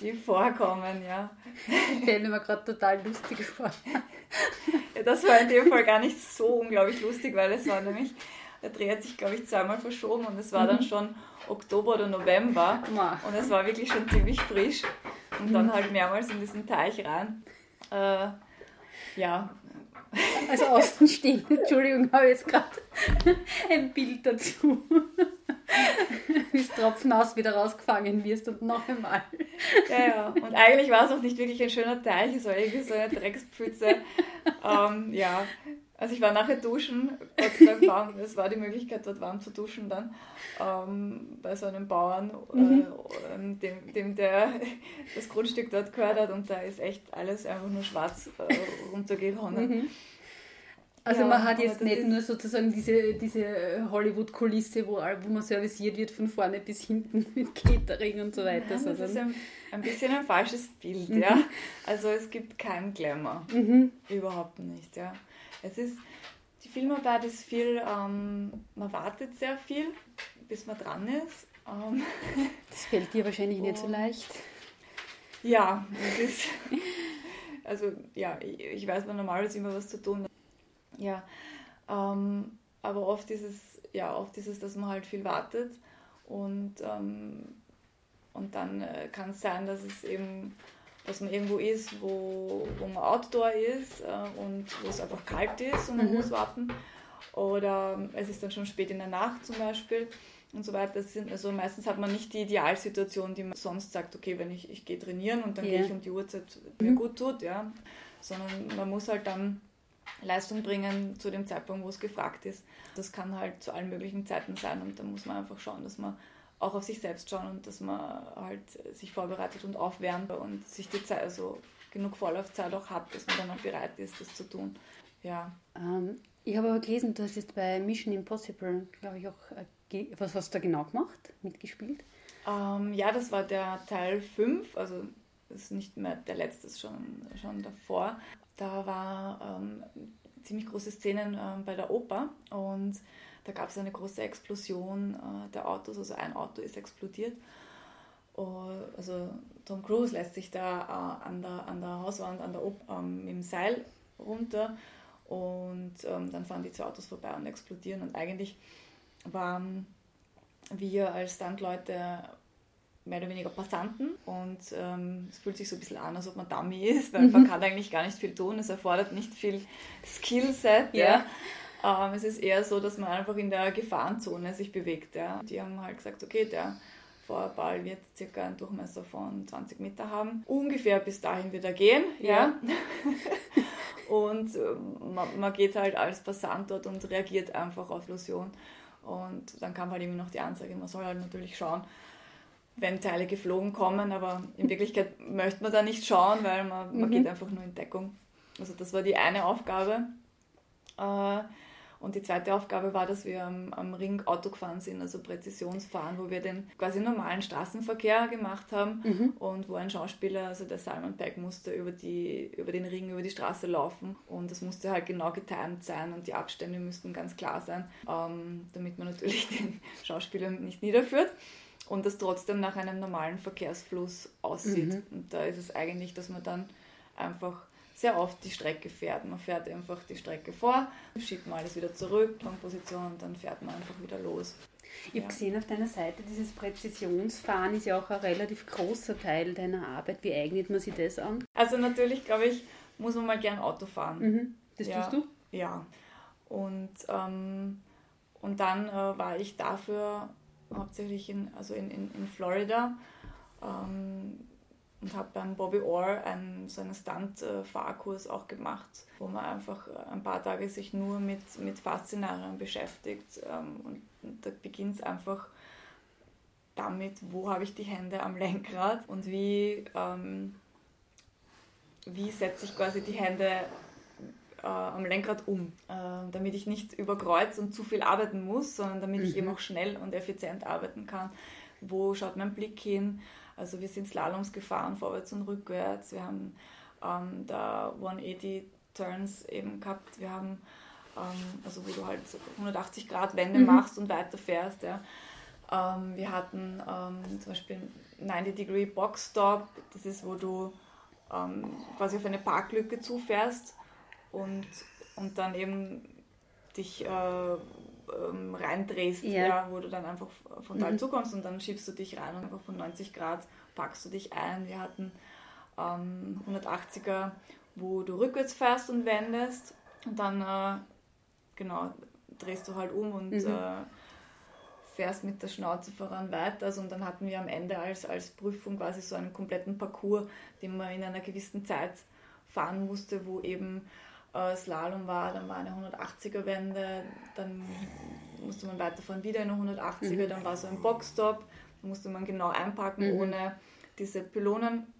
Speaker 2: die vorkommen, ja.
Speaker 1: Ich stelle mir gerade total lustig vor.
Speaker 2: Ja, das war in dem Fall gar nicht so unglaublich lustig, weil es war nämlich, der Dreh hat sich, glaube ich, zweimal verschoben und es war dann mhm. schon Oktober oder November und es war wirklich schon ziemlich frisch und dann halt mehrmals in diesen Teich rein. Äh, ja.
Speaker 1: Also Außenstehend, Entschuldigung, habe ich jetzt gerade ein Bild dazu. Wie es Tropfen aus wieder rausgefangen wirst und noch einmal.
Speaker 2: Ja, ja. Und eigentlich war es auch nicht wirklich ein schöner Teich, es war irgendwie so eine Dreckspfütze. Ähm, ja, Also ich war nachher duschen, Gott sei Dank warm, es war die Möglichkeit dort warm zu duschen dann ähm, bei so einem Bauern, mhm. äh, dem, dem der das Grundstück dort gehört hat und da ist echt alles einfach nur schwarz äh, runtergehauen. Mhm.
Speaker 1: Also ja, man hat jetzt nicht nur sozusagen diese, diese Hollywood-Kulisse, wo, wo man serviciert wird von vorne bis hinten mit Catering und so weiter.
Speaker 2: Ja, das ist ein, ein, bisschen ein falsches Bild, mhm. ja. Also es gibt keinen Glamour. Mhm. Überhaupt nicht, ja. Es ist, die Filmarbeit ist viel, ähm, man wartet sehr viel, bis man dran ist. Ähm,
Speaker 1: das fällt dir wahrscheinlich nicht so leicht.
Speaker 2: Ja, das ist, also ja, ich weiß, man normalerweise immer was zu tun ja, ähm, aber oft ist es, ja, oft ist es, dass man halt viel wartet und, ähm, und dann äh, kann es sein, dass es eben, dass man irgendwo ist, wo, wo man Outdoor ist äh, und wo es einfach kalt ist und man mhm. muss warten. Oder es ist dann schon spät in der Nacht zum Beispiel und so weiter. Das sind, also meistens hat man nicht die Idealsituation, die man sonst sagt, okay, wenn ich, ich gehe trainieren und dann yeah. gehe ich um die Uhrzeit, mir mhm. gut tut, ja. Sondern man muss halt dann Leistung bringen zu dem Zeitpunkt, wo es gefragt ist. Das kann halt zu allen möglichen Zeiten sein und da muss man einfach schauen, dass man auch auf sich selbst schauen und dass man halt sich vorbereitet und aufwärmt und sich die Zeit, also genug Vorlaufzeit auch hat, dass man dann auch bereit ist, das zu tun. Ja.
Speaker 1: Ähm, ich habe aber gelesen, du hast jetzt bei Mission Impossible, glaube ich, auch, äh, was hast du da genau gemacht, mitgespielt?
Speaker 2: Ähm, ja, das war der Teil 5, also das ist nicht mehr der letzte, schon, schon davor. Da war ähm, ziemlich große Szenen ähm, bei der Oper und da gab es eine große Explosion äh, der Autos, also ein Auto ist explodiert. Uh, also Tom Cruise lässt sich da äh, an, der, an der Hauswand, an der Oper, ähm, dem Seil runter und ähm, dann fahren die zwei Autos vorbei und explodieren. Und eigentlich waren wir als Standleute mehr oder weniger Passanten und ähm, es fühlt sich so ein bisschen an, als ob man Dummy ist, weil mhm. man kann eigentlich gar nicht viel tun, es erfordert nicht viel Skillset. Ja. ja. Ähm, es ist eher so, dass man einfach in der Gefahrenzone sich bewegt. Ja. Die haben halt gesagt, okay, der Feuerball wird circa einen Durchmesser von 20 Meter haben. Ungefähr bis dahin wird er gehen. Ja. ja. und äh, man, man, geht halt als Passant dort und reagiert einfach auf Illusion. Und dann kam halt immer noch die Ansage, man soll halt natürlich schauen, wenn Teile geflogen kommen, aber in Wirklichkeit möchte man da nicht schauen, weil man, man mhm. geht einfach nur in Deckung. Also das war die eine Aufgabe. Äh, und die zweite Aufgabe war, dass wir am, am, Ring Auto gefahren sind, also Präzisionsfahren, wo wir den quasi normalen Straßenverkehr gemacht haben mhm. und wo ein Schauspieler, also der Simon Pegg, musste über, die, über den Ring, über die Straße laufen und das musste halt genau getimt sein und die Abstände müssten ganz klar sein, ähm, damit man natürlich den Schauspieler nicht niederführt und das trotzdem nach einem normalen Verkehrsfluss aussieht. Mhm. Und da ist es eigentlich, dass man dann einfach sehr oft die Strecke fährt. Man fährt einfach die Strecke vor, schiebt mal alles wieder zurück Position und dann fährt man einfach wieder los.
Speaker 1: Ich ja. habe gesehen auf deiner Seite, dieses Präzisionsfahren ist ja auch ein relativ großer Teil deiner Arbeit. Wie eignet man sich das an?
Speaker 2: Also natürlich, glaube ich, muss man mal gern Auto fahren. Mhm.
Speaker 1: Das ja. tust
Speaker 2: du? Ja. Und, ähm, und dann äh, war ich dafür hauptsächlich in, also in, in, in Florida ähm, und habe beim Bobby Orr einen, so einen Stunt-Fahrkurs auch gemacht, wo man einfach ein paar Tage sich nur mit, mit Faszinarien beschäftigt ähm, und, und da beginnt es einfach damit, wo habe ich die Hände am Lenkrad und wie, ähm, wie setze ich quasi die Hände äh, am Lenkrad um, äh, damit ich nicht über Kreuz und zu viel arbeiten muss, sondern damit mhm. ich eben auch schnell und effizient arbeiten kann. Wo schaut mein Blick hin? Also wir sind Slaloms gefahren, vorwärts und rückwärts. Wir haben ähm, da 180 Turns eben gehabt. Wir haben, ähm, also wo du halt 180 Grad Wende mhm. machst und weiterfährst. Ja. Ähm, wir hatten ähm, zum Beispiel 90 Degree Box Stop. Das ist, wo du ähm, quasi auf eine Parklücke zufährst und, und dann eben dich äh, ähm, reindrehst, ja. ja. wo du dann einfach von da mhm. zukommst und dann schiebst du dich rein und einfach von 90 Grad packst du dich ein. Wir hatten ähm, 180er, wo du rückwärts fährst und wendest und dann äh, genau drehst du halt um und mhm. äh, fährst mit der Schnauze voran weiter. Also, und dann hatten wir am Ende als, als Prüfung quasi so einen kompletten Parcours, den man in einer gewissen Zeit fahren musste, wo eben äh, Slalom war, dann war eine 180er Wende, dann musste man weiterfahren, wieder eine 180er, mhm. dann war so ein Boxstop, da musste man genau einpacken, mhm. ohne diese Pylonen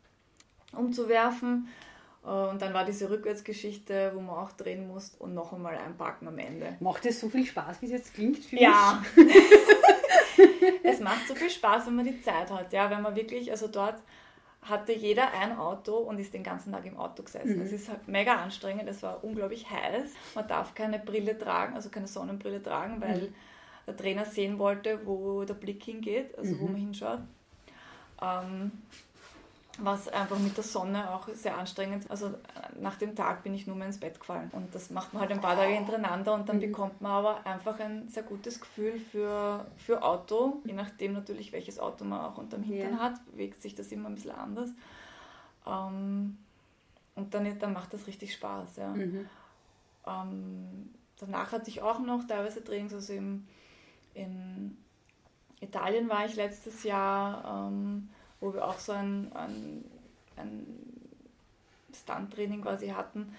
Speaker 2: umzuwerfen. Äh, und dann war diese Rückwärtsgeschichte, wo man auch drehen muss und noch einmal einpacken am Ende.
Speaker 1: Macht es so viel Spaß, wie es jetzt klingt
Speaker 2: für Ja. es macht so viel Spaß, wenn man die Zeit hat. Ja, wenn man wirklich, also dort hatte jeder ein Auto und ist den ganzen Tag im Auto gesessen. Es mhm. ist halt mega anstrengend, es war unglaublich heiß. Man darf keine Brille tragen, also keine Sonnenbrille tragen, weil mhm. der Trainer sehen wollte, wo der Blick hingeht, also mhm. wo man hinschaut. Ähm, was einfach mit der Sonne auch sehr anstrengend ist. Also nach dem Tag bin ich nur mehr ins Bett gefallen. Und das macht man halt ein paar Tage hintereinander und dann mhm. bekommt man aber einfach ein sehr gutes Gefühl für, für Auto. Je nachdem natürlich, welches Auto man auch unterm Hintern ja. hat, bewegt sich das immer ein bisschen anders. Ähm, und dann, dann macht das richtig Spaß. Ja. Mhm. Ähm, danach hatte ich auch noch teilweise Trainings, also im, in Italien war ich letztes Jahr. Ähm, wo wir auch so ein, ein, ein Stunt-Training quasi hatten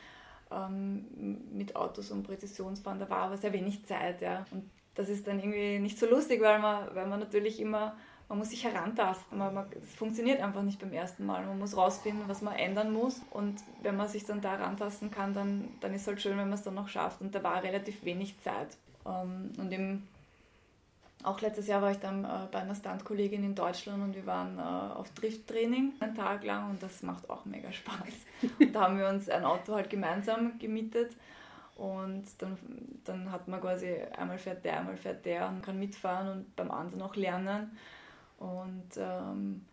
Speaker 2: ähm, mit Autos und Präzisionsfahren. Da war aber sehr wenig Zeit. Ja. Und das ist dann irgendwie nicht so lustig, weil man, weil man natürlich immer, man muss sich herantasten. Man, man, es funktioniert einfach nicht beim ersten Mal. Man muss rausfinden, was man ändern muss. Und wenn man sich dann da herantasten kann, dann, dann ist es halt schön, wenn man es dann noch schafft. Und da war relativ wenig Zeit. Ähm, und im auch letztes Jahr war ich dann äh, bei einer Stunt-Kollegin in Deutschland und wir waren äh, auf Drifttraining einen Tag lang und das macht auch mega Spaß. Und da haben wir uns ein Auto halt gemeinsam gemietet und dann, dann hat man quasi einmal fährt der, einmal fährt der und kann mitfahren und beim anderen auch lernen. Und ähm,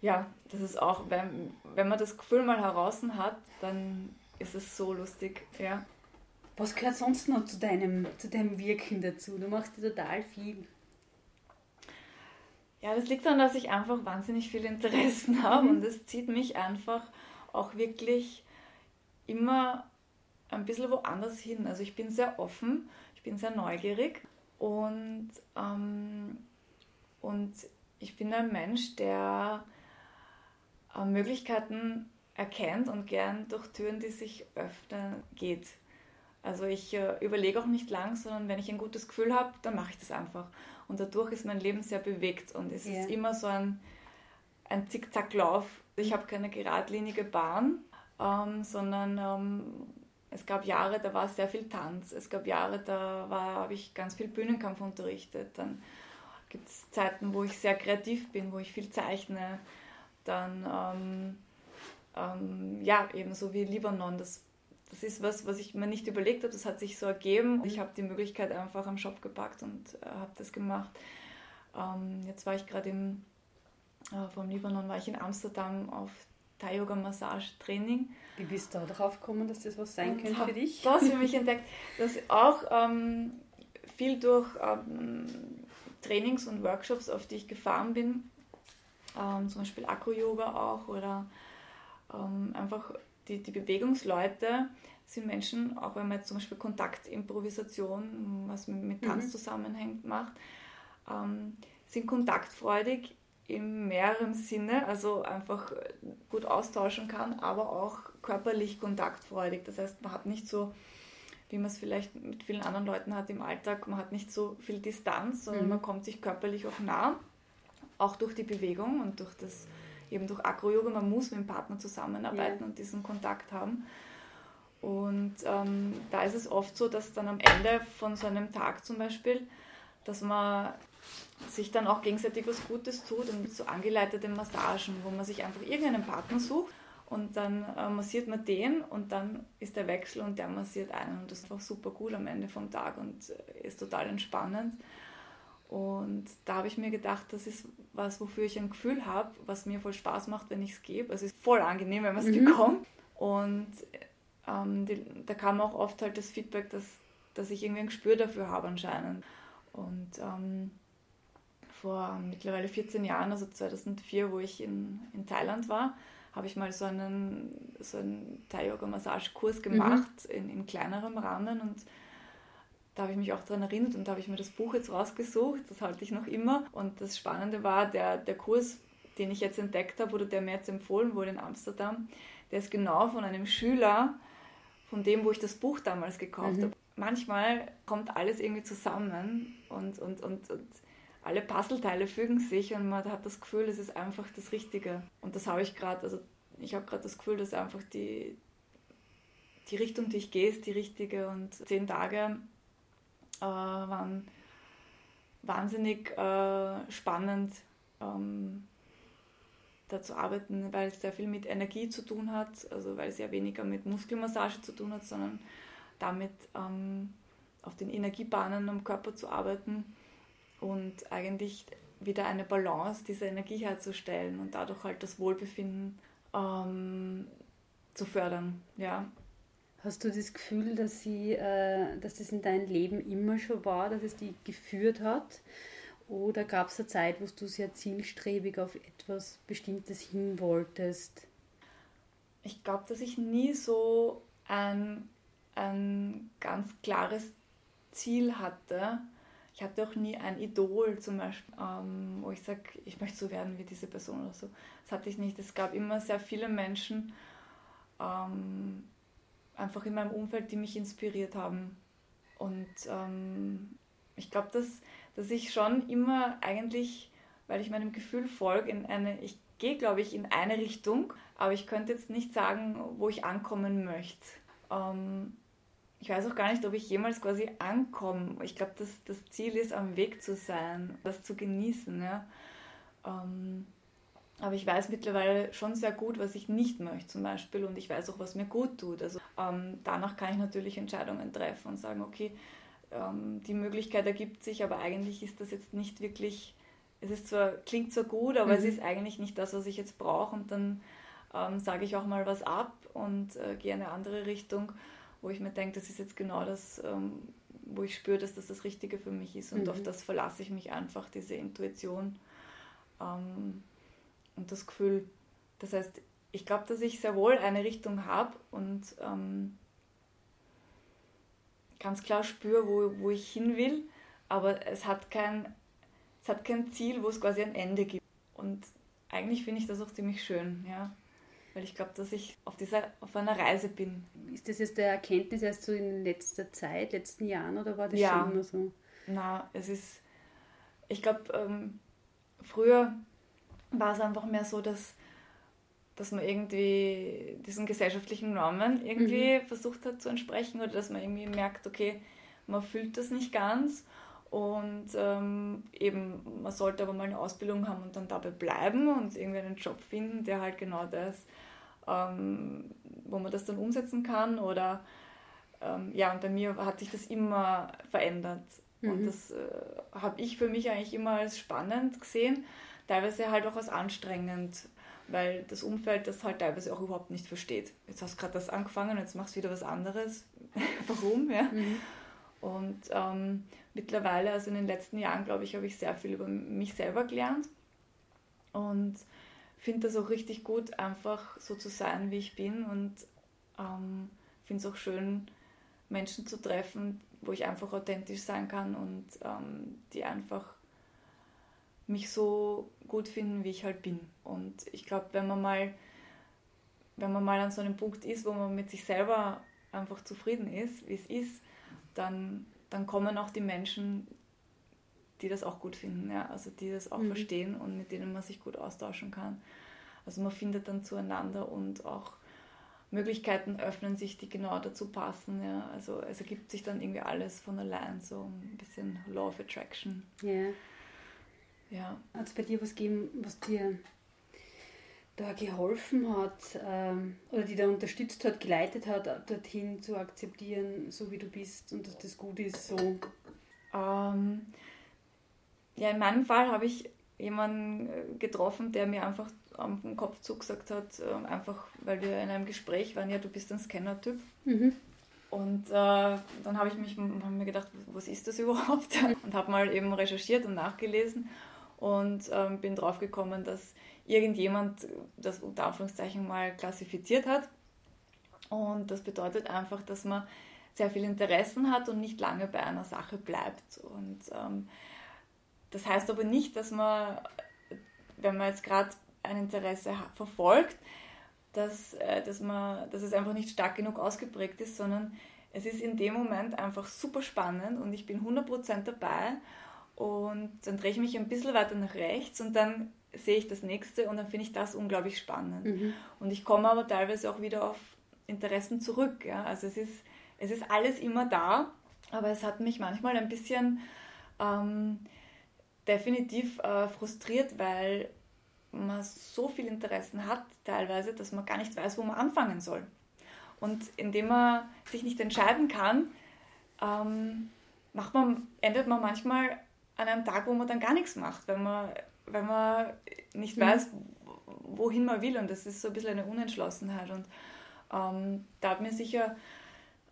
Speaker 2: ja, das ist auch, wenn, wenn man das Gefühl mal heraus hat, dann ist es so lustig. Ja.
Speaker 1: Was gehört sonst noch zu deinem, zu deinem Wirken dazu? Du machst ja total viel.
Speaker 2: Ja, das liegt daran, dass ich einfach wahnsinnig viele Interessen habe mhm. und es zieht mich einfach auch wirklich immer ein bisschen woanders hin. Also ich bin sehr offen, ich bin sehr neugierig und, ähm, und ich bin ein Mensch, der äh, Möglichkeiten erkennt und gern durch Türen, die sich öffnen, geht. Also ich äh, überlege auch nicht lang, sondern wenn ich ein gutes Gefühl habe, dann mache ich das einfach. Und dadurch ist mein Leben sehr bewegt und es yeah. ist immer so ein, ein Zickzacklauf. Ich habe keine geradlinige Bahn, ähm, sondern ähm, es gab Jahre, da war sehr viel Tanz. Es gab Jahre, da habe ich ganz viel Bühnenkampf unterrichtet. Dann gibt es Zeiten, wo ich sehr kreativ bin, wo ich viel zeichne. Dann, ähm, ähm, ja, ebenso wie Libanon, das das ist was, was ich mir nicht überlegt habe, das hat sich so ergeben. Ich habe die Möglichkeit einfach am Shop gepackt und äh, habe das gemacht. Ähm, jetzt war ich gerade im, äh, vom Libanon, war ich in Amsterdam auf Thai-Yoga-Massage-Training.
Speaker 1: Wie bist du da drauf gekommen, dass das was sein und könnte für dich?
Speaker 2: Das für mich entdeckt. Das auch ähm, viel durch ähm, Trainings und Workshops, auf die ich gefahren bin, ähm, zum Beispiel Akro-Yoga auch oder ähm, einfach die, die Bewegungsleute sind Menschen, auch wenn man jetzt zum Beispiel Kontaktimprovisation, was mit Tanz mhm. zusammenhängt, macht, ähm, sind kontaktfreudig in mehrerem Sinne, also einfach gut austauschen kann, aber auch körperlich kontaktfreudig. Das heißt, man hat nicht so, wie man es vielleicht mit vielen anderen Leuten hat im Alltag, man hat nicht so viel Distanz, sondern mhm. man kommt sich körperlich auch nah, auch durch die Bewegung und durch das eben durch Akro-Yoga, man muss mit dem Partner zusammenarbeiten ja. und diesen Kontakt haben. Und ähm, da ist es oft so, dass dann am Ende von so einem Tag zum Beispiel, dass man sich dann auch gegenseitig was Gutes tut und mit so angeleiteten Massagen, wo man sich einfach irgendeinen Partner sucht und dann äh, massiert man den und dann ist der Wechsel und der massiert einen und das ist einfach super cool am Ende vom Tag und äh, ist total entspannend. Und da habe ich mir gedacht, das ist was, wofür ich ein Gefühl habe, was mir voll Spaß macht, wenn ich es gebe. Also es ist voll angenehm, wenn man es mhm. bekommt. Und ähm, die, da kam auch oft halt das Feedback, dass, dass ich irgendwie ein Gespür dafür habe anscheinend. Und ähm, vor mittlerweile 14 Jahren, also 2004, wo ich in, in Thailand war, habe ich mal so einen, so einen Thai-Yoga-Massage-Kurs mhm. gemacht mhm. in, in kleinerem Rahmen und da habe ich mich auch daran erinnert und da habe ich mir das Buch jetzt rausgesucht, das halte ich noch immer. Und das Spannende war, der, der Kurs, den ich jetzt entdeckt habe oder der mir jetzt empfohlen wurde in Amsterdam, der ist genau von einem Schüler von dem, wo ich das Buch damals gekauft mhm. habe. Manchmal kommt alles irgendwie zusammen und, und, und, und alle Puzzleteile fügen sich und man hat das Gefühl, es ist einfach das Richtige. Und das habe ich gerade, also ich habe gerade das Gefühl, dass einfach die, die Richtung, die ich gehe, ist die richtige. Und zehn Tage äh, waren wahnsinnig äh, spannend, ähm, da zu arbeiten, weil es sehr viel mit Energie zu tun hat, also weil es ja weniger mit Muskelmassage zu tun hat, sondern damit ähm, auf den Energiebahnen am Körper zu arbeiten und eigentlich wieder eine Balance dieser Energie herzustellen und dadurch halt das Wohlbefinden ähm, zu fördern. Ja.
Speaker 1: Hast du das Gefühl, dass, sie, äh, dass das in deinem Leben immer schon war, dass es dich geführt hat? Oder gab es eine Zeit, wo du sehr zielstrebig auf etwas Bestimmtes hin wolltest?
Speaker 2: Ich glaube, dass ich nie so ein, ein ganz klares Ziel hatte. Ich hatte auch nie ein Idol zum Beispiel, ähm, wo ich sage, ich möchte so werden wie diese Person oder so. Das hatte ich nicht. Es gab immer sehr viele Menschen, ähm, einfach in meinem Umfeld, die mich inspiriert haben. Und ähm, ich glaube, dass, dass ich schon immer eigentlich, weil ich meinem Gefühl folge, in eine, ich gehe, glaube ich, in eine Richtung, aber ich könnte jetzt nicht sagen, wo ich ankommen möchte. Ähm, ich weiß auch gar nicht, ob ich jemals quasi ankomme. Ich glaube, dass das Ziel ist, am Weg zu sein, das zu genießen. Ja? Ähm, aber ich weiß mittlerweile schon sehr gut, was ich nicht möchte zum Beispiel und ich weiß auch, was mir gut tut. Also ähm, danach kann ich natürlich Entscheidungen treffen und sagen, okay, ähm, die Möglichkeit ergibt sich, aber eigentlich ist das jetzt nicht wirklich, es ist zwar, klingt zwar gut, aber mhm. es ist eigentlich nicht das, was ich jetzt brauche und dann ähm, sage ich auch mal was ab und äh, gehe in eine andere Richtung, wo ich mir denke, das ist jetzt genau das, ähm, wo ich spüre, dass das das Richtige für mich ist und mhm. auf das verlasse ich mich einfach, diese Intuition. Ähm, und das Gefühl. Das heißt, ich glaube, dass ich sehr wohl eine Richtung habe und ähm, ganz klar spüre, wo, wo ich hin will, aber es hat, kein, es hat kein Ziel, wo es quasi ein Ende gibt. Und eigentlich finde ich das auch ziemlich schön, ja. Weil ich glaube, dass ich auf, dieser, auf einer Reise bin.
Speaker 1: Ist das jetzt der Erkenntnis erst so in letzter Zeit, letzten Jahren oder war das
Speaker 2: ja.
Speaker 1: schon immer so?
Speaker 2: Na, es ist, ich glaube, ähm, früher war es einfach mehr so, dass, dass man irgendwie diesen gesellschaftlichen Normen irgendwie mhm. versucht hat zu entsprechen oder dass man irgendwie merkt, okay, man fühlt das nicht ganz und ähm, eben man sollte aber mal eine Ausbildung haben und dann dabei bleiben und irgendwie einen Job finden, der halt genau das, ähm, wo man das dann umsetzen kann oder ähm, ja, und bei mir hat sich das immer verändert mhm. und das äh, habe ich für mich eigentlich immer als spannend gesehen teilweise halt auch als anstrengend, weil das Umfeld das halt teilweise auch überhaupt nicht versteht. Jetzt hast du gerade das angefangen, jetzt machst du wieder was anderes. Warum? Ja? Mhm. Und ähm, mittlerweile, also in den letzten Jahren, glaube ich, habe ich sehr viel über mich selber gelernt und finde das auch richtig gut, einfach so zu sein, wie ich bin und ähm, finde es auch schön, Menschen zu treffen, wo ich einfach authentisch sein kann und ähm, die einfach mich so gut finden, wie ich halt bin. Und ich glaube, wenn man mal, wenn man mal an so einem Punkt ist, wo man mit sich selber einfach zufrieden ist, wie es ist, dann, dann kommen auch die Menschen, die das auch gut finden, ja? also die das auch mhm. verstehen und mit denen man sich gut austauschen kann. Also man findet dann zueinander und auch Möglichkeiten öffnen sich, die genau dazu passen. Ja? Also es ergibt sich dann irgendwie alles von allein, so ein bisschen Law of Attraction.
Speaker 1: Yeah.
Speaker 2: Ja.
Speaker 1: Hat es bei dir was gegeben, was dir da geholfen hat ähm, oder die da unterstützt hat, geleitet hat, dorthin zu akzeptieren, so wie du bist und dass das gut ist, so?
Speaker 2: Ähm, ja, in meinem Fall habe ich jemanden äh, getroffen, der mir einfach am Kopf zugesagt hat, äh, einfach weil wir in einem Gespräch waren, ja, du bist ein Scanner-Typ. Mhm. Und äh, dann habe ich mich hab mir gedacht, was ist das überhaupt? Und habe mal eben recherchiert und nachgelesen und ähm, bin drauf gekommen, dass irgendjemand das unter Anführungszeichen mal klassifiziert hat. Und das bedeutet einfach, dass man sehr viel Interessen hat und nicht lange bei einer Sache bleibt. Und ähm, das heißt aber nicht, dass man, wenn man jetzt gerade ein Interesse verfolgt, dass, äh, dass, man, dass es einfach nicht stark genug ausgeprägt ist, sondern es ist in dem Moment einfach super spannend und ich bin 100% dabei und dann drehe ich mich ein bisschen weiter nach rechts und dann sehe ich das nächste und dann finde ich das unglaublich spannend. Mhm. Und ich komme aber teilweise auch wieder auf Interessen zurück. Ja? Also es ist, es ist alles immer da, aber es hat mich manchmal ein bisschen ähm, definitiv äh, frustriert, weil man so viele Interessen hat teilweise, dass man gar nicht weiß, wo man anfangen soll. Und indem man sich nicht entscheiden kann, ähm, macht man, endet man manchmal an einem Tag, wo man dann gar nichts macht, weil man, weil man nicht mhm. weiß, wohin man will. Und das ist so ein bisschen eine Unentschlossenheit. Und ähm, da hat mir sicher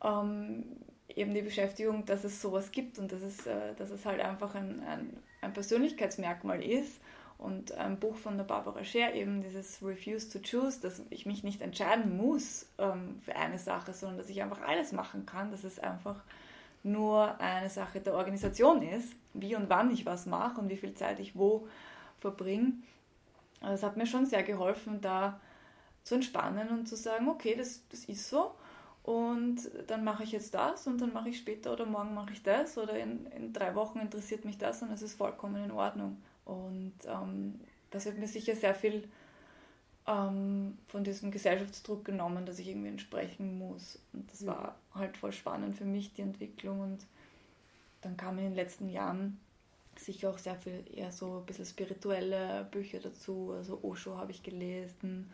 Speaker 2: ähm, eben die Beschäftigung, dass es sowas gibt und dass es, äh, dass es halt einfach ein, ein, ein Persönlichkeitsmerkmal ist und ein Buch von der Barbara Scher, eben dieses Refuse to Choose, dass ich mich nicht entscheiden muss ähm, für eine Sache, sondern dass ich einfach alles machen kann, dass es einfach nur eine Sache der Organisation ist, wie und wann ich was mache und wie viel Zeit ich wo verbringe. Also das hat mir schon sehr geholfen, da zu entspannen und zu sagen, okay, das, das ist so und dann mache ich jetzt das und dann mache ich später oder morgen mache ich das oder in, in drei Wochen interessiert mich das und es ist vollkommen in Ordnung. Und ähm, das hat mir sicher sehr viel ähm, von diesem Gesellschaftsdruck genommen, dass ich irgendwie entsprechen muss. Und das mhm. war halt voll spannend für mich, die Entwicklung. Und dann kamen in den letzten Jahren sicher auch sehr viel eher so ein bisschen spirituelle Bücher dazu. Also Osho habe ich gelesen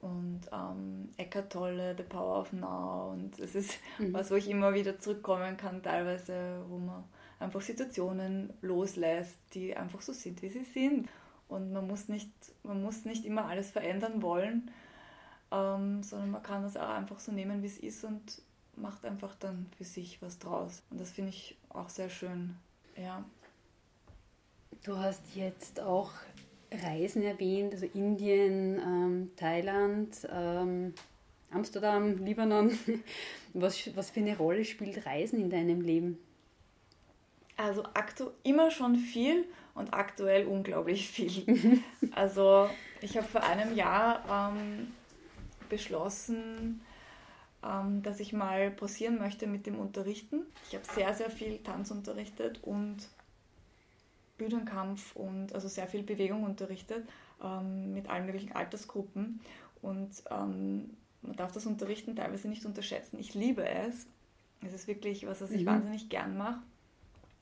Speaker 2: und ähm, Eckhart Tolle, The Power of Now. Und es ist mhm. was, wo ich immer wieder zurückkommen kann, teilweise, wo man einfach Situationen loslässt, die einfach so sind, wie sie sind. Und man muss nicht, man muss nicht immer alles verändern wollen, ähm, sondern man kann das auch einfach so nehmen, wie es ist und macht einfach dann für sich was draus. Und das finde ich auch sehr schön. Ja.
Speaker 1: Du hast jetzt auch Reisen erwähnt, also Indien, ähm, Thailand, ähm, Amsterdam, Libanon. Was, was für eine Rolle spielt Reisen in deinem Leben?
Speaker 2: Also aktu immer schon viel und aktuell unglaublich viel. also ich habe vor einem Jahr ähm, beschlossen, ähm, dass ich mal pausieren möchte mit dem Unterrichten. Ich habe sehr, sehr viel Tanz unterrichtet und Bühnenkampf und also sehr viel Bewegung unterrichtet ähm, mit allen möglichen Altersgruppen. Und ähm, man darf das Unterrichten teilweise nicht unterschätzen. Ich liebe es. Es ist wirklich was, was ich mhm. wahnsinnig gern mache.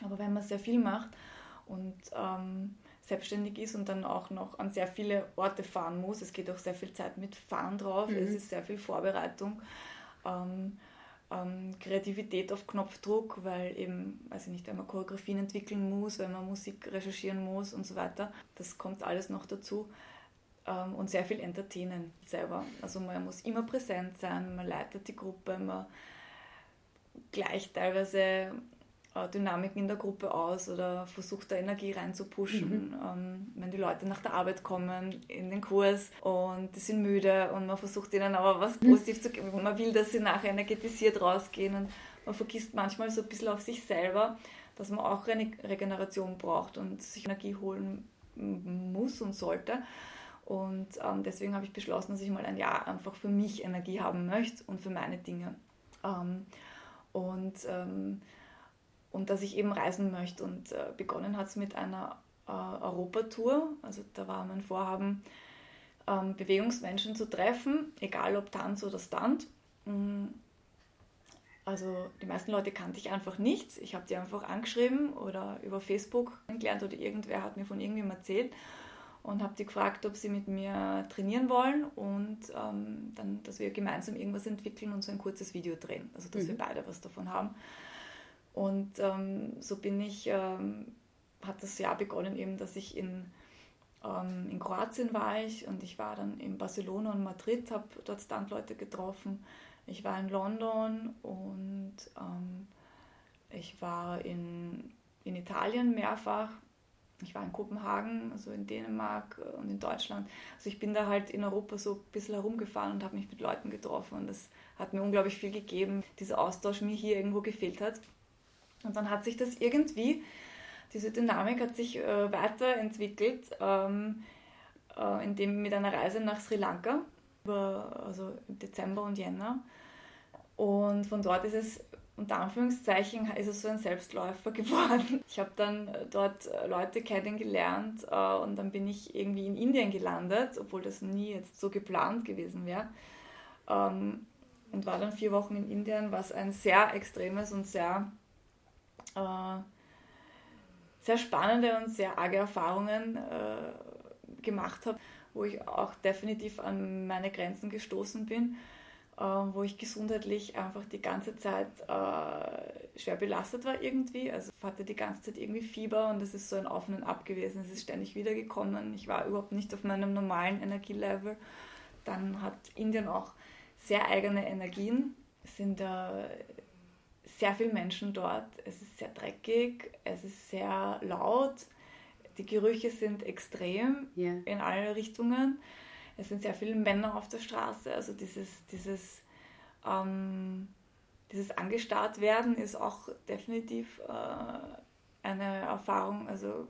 Speaker 2: Aber wenn man sehr viel macht und ähm, selbstständig ist und dann auch noch an sehr viele Orte fahren muss, es geht auch sehr viel Zeit mit Fahren drauf, mhm. es ist sehr viel Vorbereitung, ähm, ähm, Kreativität auf Knopfdruck, weil eben, weiß ich nicht, wenn man Choreografien entwickeln muss, wenn man Musik recherchieren muss und so weiter, das kommt alles noch dazu ähm, und sehr viel entertainen selber. Also man muss immer präsent sein, man leitet die Gruppe, man gleicht teilweise Dynamiken in der Gruppe aus oder versucht da Energie reinzupushen. Mhm. Ähm, wenn die Leute nach der Arbeit kommen in den Kurs und die sind müde und man versucht ihnen aber was mhm. positiv zu geben. Man will, dass sie nachher energetisiert rausgehen und man vergisst manchmal so ein bisschen auf sich selber, dass man auch eine Regeneration braucht und sich Energie holen muss und sollte. Und ähm, deswegen habe ich beschlossen, dass ich mal ein Jahr einfach für mich Energie haben möchte und für meine Dinge. Ähm, und ähm, und dass ich eben reisen möchte. Und äh, begonnen hat es mit einer äh, Europatour. Also da war mein Vorhaben, ähm, Bewegungsmenschen zu treffen, egal ob Tanz oder Stunt. Mm, also die meisten Leute kannte ich einfach nicht. Ich habe die einfach angeschrieben oder über Facebook kennengelernt oder irgendwer hat mir von irgendwem erzählt und habe die gefragt, ob sie mit mir trainieren wollen und ähm, dann, dass wir gemeinsam irgendwas entwickeln und so ein kurzes Video drehen. Also dass mhm. wir beide was davon haben. Und ähm, so bin ich, ähm, hat das Jahr begonnen eben, dass ich in, ähm, in Kroatien war ich und ich war dann in Barcelona und Madrid, habe dort Standleute getroffen. Ich war in London und ähm, ich war in, in Italien mehrfach. Ich war in Kopenhagen, also in Dänemark und in Deutschland. Also ich bin da halt in Europa so ein bisschen herumgefahren und habe mich mit Leuten getroffen und das hat mir unglaublich viel gegeben, dieser Austausch mir hier irgendwo gefehlt hat. Und dann hat sich das irgendwie, diese Dynamik hat sich äh, weiterentwickelt, ähm, äh, indem mit einer Reise nach Sri Lanka, also im Dezember und Jänner. Und von dort ist es unter Anführungszeichen ist es so ein Selbstläufer geworden. Ich habe dann dort Leute kennengelernt äh, und dann bin ich irgendwie in Indien gelandet, obwohl das nie jetzt so geplant gewesen wäre. Ähm, und war dann vier Wochen in Indien, was ein sehr extremes und sehr, äh, sehr spannende und sehr arge Erfahrungen äh, gemacht habe, wo ich auch definitiv an meine Grenzen gestoßen bin ähm, wo ich gesundheitlich einfach die ganze Zeit äh, schwer belastet war irgendwie. Also hatte die ganze Zeit irgendwie Fieber und es ist so ein Auf und Ab gewesen. Es ist ständig wiedergekommen. Ich war überhaupt nicht auf meinem normalen Energielevel. Dann hat Indien auch sehr eigene Energien. Sind äh, sehr viele Menschen dort. Es ist sehr dreckig, es ist sehr laut. Die Gerüche sind extrem yeah. in alle Richtungen es sind sehr viele Männer auf der Straße. Also dieses, dieses, ähm, dieses angestarrt werden ist auch definitiv äh, eine Erfahrung, also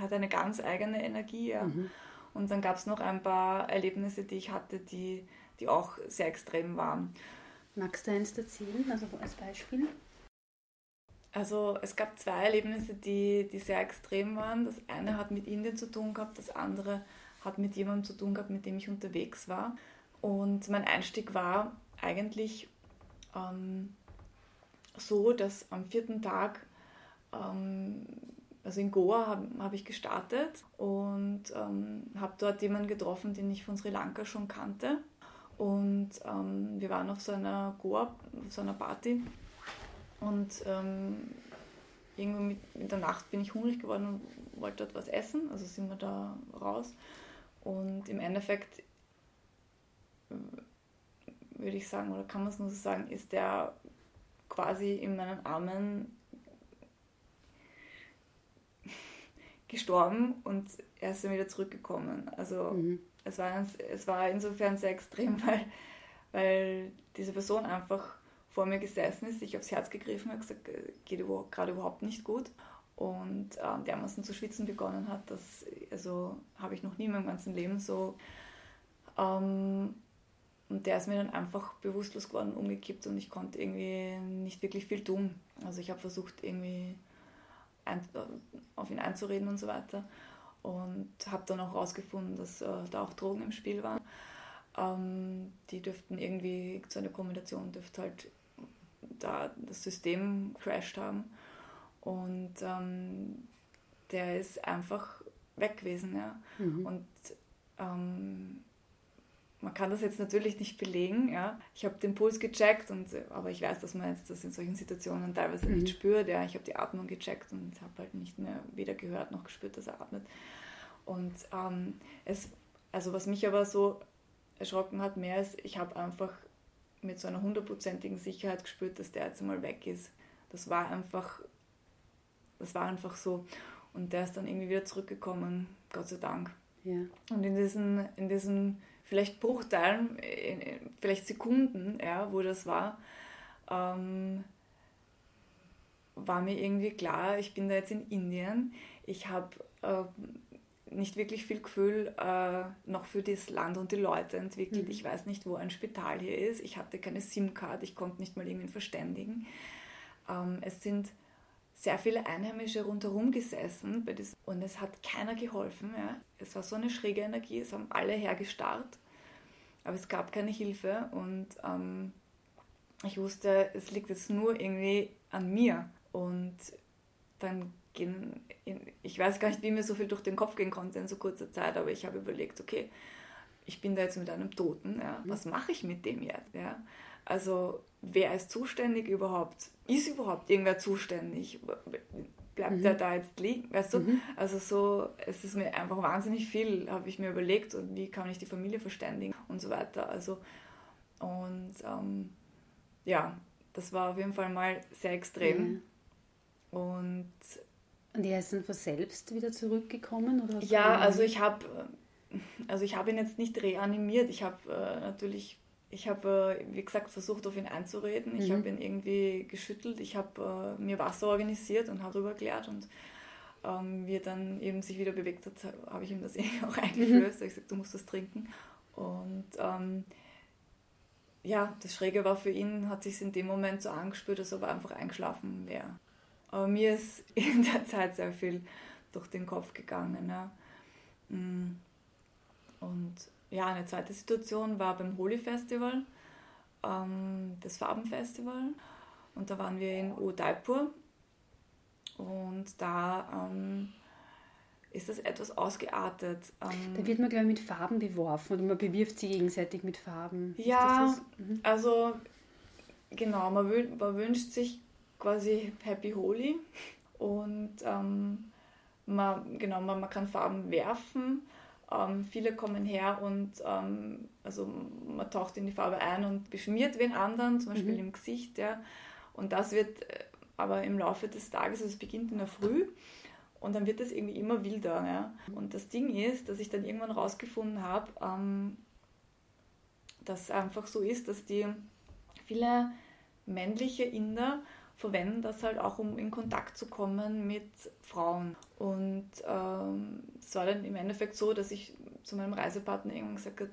Speaker 2: hat eine ganz eigene Energie. Ja. Mhm. Und dann gab es noch ein paar Erlebnisse, die ich hatte, die, die auch sehr extrem waren.
Speaker 1: Magst du eins erzählen, also als Beispiel?
Speaker 2: Also es gab zwei Erlebnisse, die, die sehr extrem waren. Das eine hat mit Indien zu tun gehabt, das andere hat mit jemandem zu tun gehabt, mit dem ich unterwegs war. Und mein Einstieg war eigentlich ähm, so, dass am vierten Tag, ähm, also in Goa habe hab ich gestartet und ähm, habe dort jemanden getroffen, den ich von Sri Lanka schon kannte. Und ähm, wir waren auf so einer Goa, auf so einer Party. Und ähm, irgendwann mit, in der Nacht bin ich hungrig geworden und wollte dort was essen. Also sind wir da raus. Und im Endeffekt äh, würde ich sagen, oder kann man es nur so sagen, ist der quasi in meinen Armen gestorben und er ist dann wieder zurückgekommen. Also mhm. Es, war, es war insofern sehr extrem, weil, weil diese Person einfach vor mir gesessen ist, sich aufs Herz gegriffen hat, gesagt, äh, geht gerade überhaupt nicht gut und ähm, dermaßen zu schwitzen begonnen hat, das also habe ich noch nie in meinem ganzen Leben so. Ähm, und der ist mir dann einfach bewusstlos geworden, umgekippt und ich konnte irgendwie nicht wirklich viel tun. Also ich habe versucht, irgendwie ein, auf ihn einzureden und so weiter und habe dann auch herausgefunden, dass äh, da auch Drogen im Spiel waren. Ähm, die dürften irgendwie, so eine Kombination dürfte halt da das System crashed haben. Und ähm, der ist einfach weg gewesen. Ja. Mhm. Und ähm, man kann das jetzt natürlich nicht belegen. Ja. Ich habe den Puls gecheckt, und, aber ich weiß, dass man jetzt das in solchen Situationen teilweise mhm. nicht spürt. Ja. Ich habe die Atmung gecheckt und habe halt nicht mehr weder gehört noch gespürt, dass er atmet. Und ähm, es, also was mich aber so erschrocken hat, mehr ist, ich habe einfach mit so einer hundertprozentigen Sicherheit gespürt, dass der jetzt einmal weg ist. Das war einfach das war einfach so. Und der ist dann irgendwie wieder zurückgekommen, Gott sei Dank. Ja. Und in diesen, in diesen vielleicht Bruchteilen, vielleicht Sekunden, ja, wo das war, ähm, war mir irgendwie klar, ich bin da jetzt in Indien. Ich habe äh, nicht wirklich viel Gefühl äh, noch für das Land und die Leute entwickelt. Mhm. Ich weiß nicht, wo ein Spital hier ist. Ich hatte keine SIM-Card, ich konnte nicht mal irgendwie verständigen. Ähm, es sind sehr viele Einheimische rundherum gesessen und es hat keiner geholfen. Ja. Es war so eine schräge Energie, es haben alle hergestarrt, aber es gab keine Hilfe und ähm, ich wusste, es liegt jetzt nur irgendwie an mir. Und dann gehen, ich weiß gar nicht, wie mir so viel durch den Kopf gehen konnte in so kurzer Zeit, aber ich habe überlegt, okay, ich bin da jetzt mit einem Toten, ja, was mache ich mit dem jetzt? Ja? Also wer ist zuständig überhaupt? Ist überhaupt irgendwer zuständig? Bleibt mhm. der da jetzt liegen? Weißt du? Mhm. Also so, es ist mir einfach wahnsinnig viel, habe ich mir überlegt und wie kann ich die Familie verständigen und so weiter. Also und ähm, ja, das war auf jeden Fall mal sehr extrem. Mhm. Und
Speaker 1: und er ist dann von selbst wieder zurückgekommen? Oder
Speaker 2: ja, also ich habe also ich ihn jetzt nicht reanimiert. Ich habe äh, natürlich ich habe, äh, wie gesagt, versucht, auf ihn einzureden. Ich mhm. habe ihn irgendwie geschüttelt. Ich habe äh, mir Wasser organisiert und habe darüber erklärt. Und ähm, wie er dann eben sich wieder bewegt hat, habe ich ihm das irgendwie auch eingeflößt. Mhm. Ich gesagt, du musst das trinken. Und ähm, ja, das Schräge war für ihn, hat sich in dem Moment so angespürt, als ob er einfach eingeschlafen wäre. Aber mir ist in der Zeit sehr viel durch den Kopf gegangen. Ja. Mm. Und ja, eine zweite Situation war beim Holi Festival, ähm, das Farbenfestival. Und da waren wir in Udaipur. Und da ähm, ist das etwas ausgeartet.
Speaker 1: Ähm, da wird man, glaube ich, mit Farben beworfen oder man bewirft sie gegenseitig mit Farben.
Speaker 2: Ja, mhm. also genau, man, wün man, wünscht sich quasi Happy Holy und ähm, man, genau, man, man kann Farben werfen. Ähm, viele kommen her und ähm, also man taucht in die Farbe ein und beschmiert den anderen, zum Beispiel mhm. im Gesicht. Ja. Und das wird äh, aber im Laufe des Tages, also es beginnt in der Früh, und dann wird das irgendwie immer wilder. Ja? Und das Ding ist, dass ich dann irgendwann rausgefunden habe, ähm, dass es einfach so ist, dass die viele männliche Inder verwenden das halt auch, um in Kontakt zu kommen mit Frauen. Und ähm, es ähm, war dann im Endeffekt so, dass ich zu meinem Reisepartner irgendwann gesagt habe,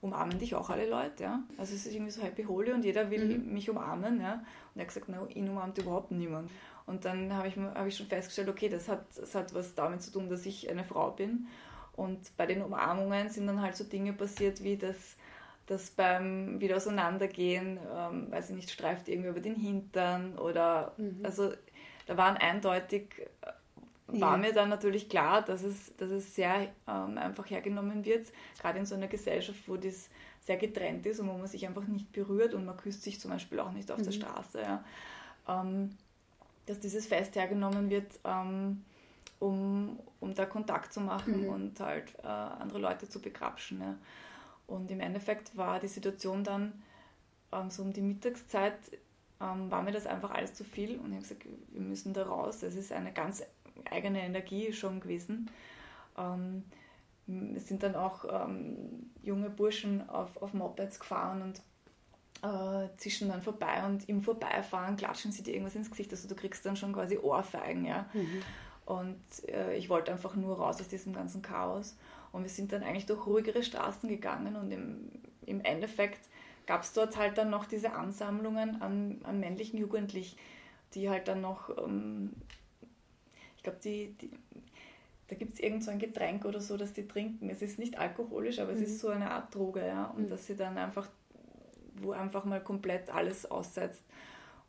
Speaker 2: umarmen dich auch alle Leute, ja. Also es ist irgendwie so Happy Holy und jeder will mhm. mich umarmen, ja. Und er hat gesagt, na, ihn umarmt überhaupt niemand. Und dann habe ich, hab ich schon festgestellt, okay, das hat, das hat was damit zu tun, dass ich eine Frau bin. Und bei den Umarmungen sind dann halt so Dinge passiert, wie das, das beim wieder auseinandergehen, ähm, weiß ich nicht, streift irgendwie über den Hintern oder mhm. also da waren eindeutig, äh, war ja. mir dann natürlich klar, dass es, dass es sehr ähm, einfach hergenommen wird, gerade in so einer Gesellschaft, wo das sehr getrennt ist und wo man sich einfach nicht berührt und man küsst sich zum Beispiel auch nicht auf mhm. der Straße. Ja. Ähm, dass dieses Fest hergenommen wird, ähm, um, um da Kontakt zu machen mhm. und halt äh, andere Leute zu begrapschen. Ja. Und im Endeffekt war die Situation dann ähm, so um die Mittagszeit, ähm, war mir das einfach alles zu viel und ich habe gesagt, wir müssen da raus. Es ist eine ganz eigene Energie schon gewesen. Ähm, es sind dann auch ähm, junge Burschen auf, auf Mopeds gefahren und äh, zischen dann vorbei und im Vorbeifahren klatschen sie dir irgendwas ins Gesicht. Also du kriegst dann schon quasi Ohrfeigen, ja. Mhm. Und äh, ich wollte einfach nur raus aus diesem ganzen Chaos. Und wir sind dann eigentlich durch ruhigere Straßen gegangen und im, im Endeffekt gab es dort halt dann noch diese Ansammlungen an, an männlichen Jugendlichen, die halt dann noch, ähm, ich glaube, die, die, da gibt es irgend so ein Getränk oder so, das die trinken. Es ist nicht alkoholisch, aber mhm. es ist so eine Art Droge, ja. Und mhm. dass sie dann einfach wo einfach mal komplett alles aussetzt.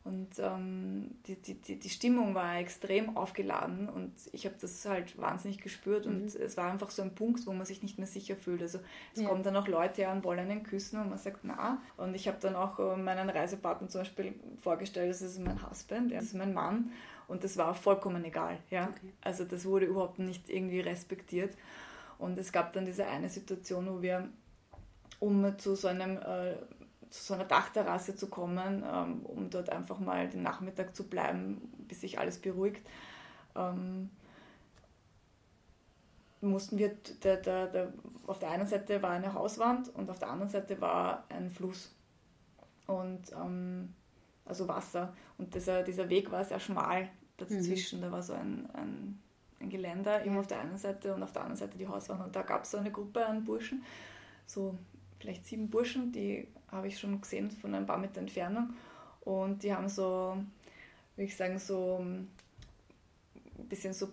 Speaker 2: Und ähm, die, die, die, Stimmung war extrem aufgeladen und ich habe das halt wahnsinnig gespürt mhm. und es war einfach so ein Punkt, wo man sich nicht mehr sicher fühlt. Also es ja. kommen dann auch Leute und wollen einen küssen und man sagt na. Und ich habe dann auch äh, meinen Reisepartner zum Beispiel vorgestellt, das ist mein Husband, das ist mein Mann und das war vollkommen egal. Ja? Okay. Also das wurde überhaupt nicht irgendwie respektiert. Und es gab dann diese eine Situation, wo wir um zu so einem äh, zu so einer Dachterrasse zu kommen, ähm, um dort einfach mal den Nachmittag zu bleiben, bis sich alles beruhigt. Ähm, mussten wir, der, der, der, auf der einen Seite war eine Hauswand und auf der anderen Seite war ein Fluss und ähm, also Wasser. Und dieser, dieser Weg war sehr schmal dazwischen. Mhm. Da war so ein, ein, ein Geländer immer auf der einen Seite und auf der anderen Seite die Hauswand. Und da gab es so eine Gruppe an Burschen, so vielleicht sieben Burschen, die habe ich schon gesehen von ein paar Meter Entfernung. Und die haben so, würde ich sagen, so ein bisschen so,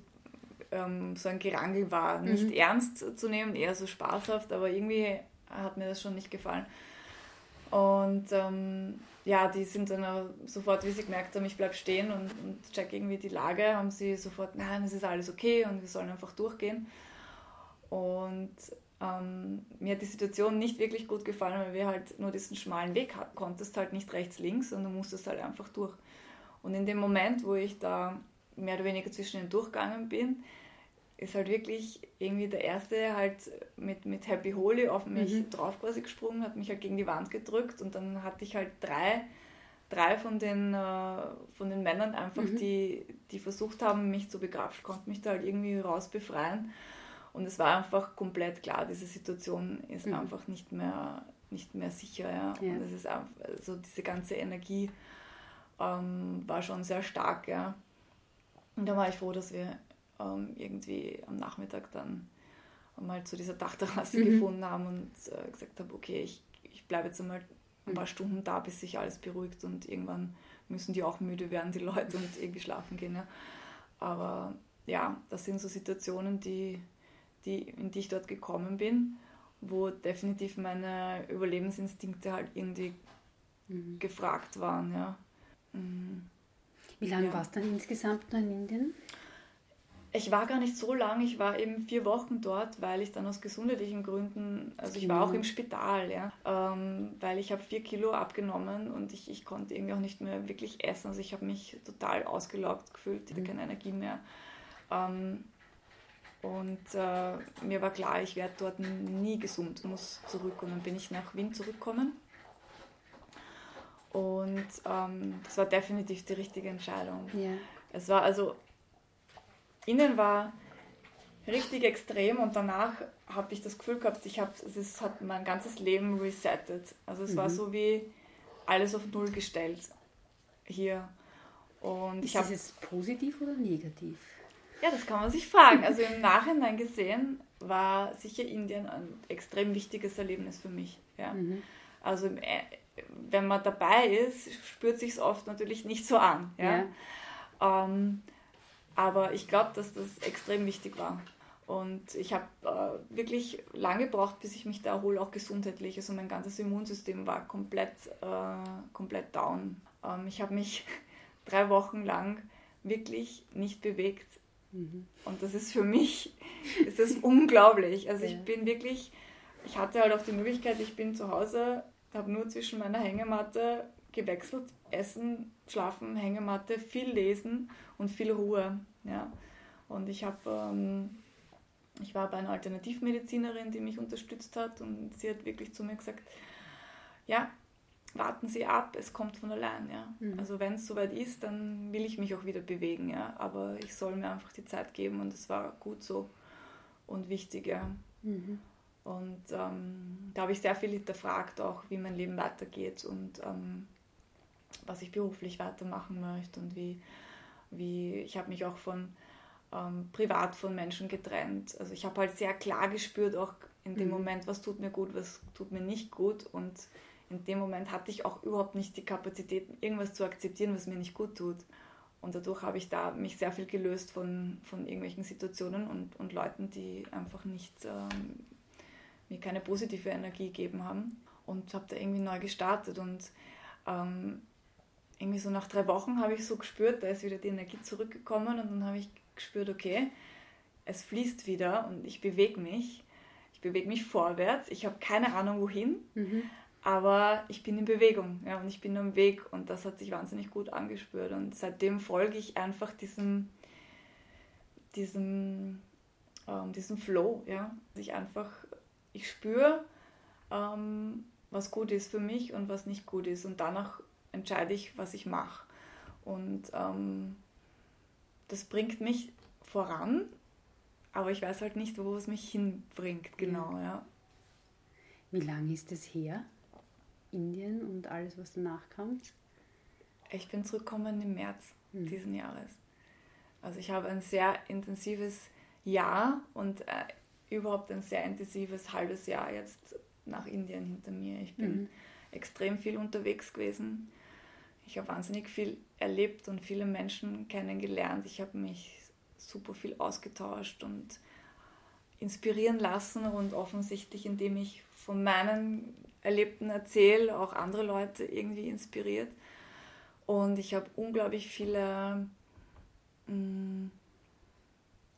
Speaker 2: ähm, so ein Gerangel war. Mhm. Nicht ernst zu nehmen, eher so spaßhaft, aber irgendwie hat mir das schon nicht gefallen. Und ähm, ja, die sind dann auch sofort, wie sie gemerkt haben, ich bleibe stehen und, und check irgendwie die Lage, haben sie sofort, nein, es ist alles okay und wir sollen einfach durchgehen. Und ähm, mir hat die Situation nicht wirklich gut gefallen, weil wir halt nur diesen schmalen Weg hatten. Konntest halt nicht rechts, links und du musstest halt einfach durch. Und in dem Moment, wo ich da mehr oder weniger zwischen den durchgegangen bin, ist halt wirklich irgendwie der Erste halt mit, mit Happy Holy auf mich mhm. drauf quasi gesprungen, hat mich halt gegen die Wand gedrückt und dann hatte ich halt drei, drei von, den, äh, von den Männern einfach, mhm. die, die versucht haben, mich zu begrapschen, konnte mich da halt irgendwie raus befreien. Und es war einfach komplett klar, diese Situation ist mhm. einfach nicht mehr, nicht mehr sicher. Ja. ja. Und es ist einfach, also diese ganze Energie ähm, war schon sehr stark. Ja. Und da war ich froh, dass wir ähm, irgendwie am Nachmittag dann mal zu dieser Dachterrasse mhm. gefunden haben und äh, gesagt habe, okay, ich, ich bleibe jetzt einmal ein paar Stunden da, bis sich alles beruhigt und irgendwann müssen die auch müde werden, die Leute, und irgendwie schlafen gehen. Ja. Aber ja, das sind so Situationen, die, die, in die ich dort gekommen bin, wo definitiv meine Überlebensinstinkte halt irgendwie mhm. gefragt waren. Ja. Mhm.
Speaker 1: Wie lange ja. warst du dann insgesamt noch in Indien?
Speaker 2: Ich war gar nicht so lange, ich war eben vier Wochen dort, weil ich dann aus gesundheitlichen Gründen, also ich war auch im Spital, ja, ähm, weil ich habe vier Kilo abgenommen und ich, ich konnte irgendwie auch nicht mehr wirklich essen, also ich habe mich total ausgelaugt gefühlt, hatte mhm. keine Energie mehr. Ähm, und äh, mir war klar, ich werde dort nie gesund, muss zurück und dann bin ich nach Wien zurückgekommen. Und ähm, das war definitiv die richtige Entscheidung.
Speaker 1: Ja.
Speaker 2: Es war also innen war richtig extrem und danach habe ich das Gefühl gehabt, ich habe, es hat mein ganzes Leben resettet. Also es mhm. war so wie alles auf Null gestellt hier. Und
Speaker 1: Ist
Speaker 2: ich
Speaker 1: das jetzt positiv oder negativ?
Speaker 2: Ja, das kann man sich fragen. Also im Nachhinein gesehen war sicher Indien ein extrem wichtiges Erlebnis für mich. Ja. Mhm. Also e, wenn man dabei ist, spürt sich es oft natürlich nicht so an. Ja. ja. Ähm, aber ich glaube, dass das extrem wichtig war. Und ich habe äh, wirklich lange gebraucht, bis ich mich da erhole, auch gesundheitlich. Also mein ganzes Immunsystem war komplett, äh, komplett down. Ähm, ich habe mich drei Wochen lang wirklich nicht bewegt. Mhm. Und das ist für mich, ist das unglaublich. Also ja. ich bin wirklich, ich hatte halt auch die Möglichkeit, ich bin zu Hause, habe nur zwischen meiner Hängematte gewechselt, Essen, Schlafen, Hängematte, viel Lesen und viel Ruhe. Ja. Und ich habe, ähm, ich war bei einer Alternativmedizinerin, die mich unterstützt hat und sie hat wirklich zu mir gesagt, ja, warten Sie ab, es kommt von allein, ja. Mhm. Also wenn es soweit ist, dann will ich mich auch wieder bewegen, ja. Aber ich soll mir einfach die Zeit geben und es war gut so und wichtig, ja. Mhm. Und ähm, da habe ich sehr viel hinterfragt, auch wie mein Leben weitergeht und ähm, was ich beruflich weitermachen möchte und wie, wie ich habe mich auch von ähm, privat von Menschen getrennt. Also ich habe halt sehr klar gespürt, auch in dem mhm. Moment, was tut mir gut, was tut mir nicht gut. Und in dem Moment hatte ich auch überhaupt nicht die Kapazität, irgendwas zu akzeptieren, was mir nicht gut tut. Und dadurch habe ich da mich sehr viel gelöst von, von irgendwelchen Situationen und, und Leuten, die einfach nicht ähm, mir keine positive Energie gegeben haben. Und habe da irgendwie neu gestartet. Und ähm, irgendwie so nach drei Wochen habe ich so gespürt, da ist wieder die Energie zurückgekommen und dann habe ich gespürt, okay, es fließt wieder und ich bewege mich. Ich bewege mich vorwärts. Ich habe keine Ahnung wohin, mhm. Aber ich bin in Bewegung ja, und ich bin am Weg und das hat sich wahnsinnig gut angespürt. Und seitdem folge ich einfach diesem, diesem, ähm, diesem Flow. Ja. Ich einfach, ich spüre, ähm, was gut ist für mich und was nicht gut ist. Und danach entscheide ich, was ich mache. Und ähm, das bringt mich voran, aber ich weiß halt nicht, wo es mich hinbringt, genau, ja. ja.
Speaker 1: Wie lange ist es her? Indien und alles, was danach kam?
Speaker 2: Ich bin zurückgekommen im März hm. diesen Jahres. Also ich habe ein sehr intensives Jahr und äh, überhaupt ein sehr intensives halbes Jahr jetzt nach Indien hinter mir. Ich bin mhm. extrem viel unterwegs gewesen ich habe wahnsinnig viel erlebt und viele Menschen kennengelernt. Ich habe mich super viel ausgetauscht und inspirieren lassen und offensichtlich, indem ich von meinen Erlebten erzähle, auch andere Leute irgendwie inspiriert. Und ich habe unglaublich viele mh, mm,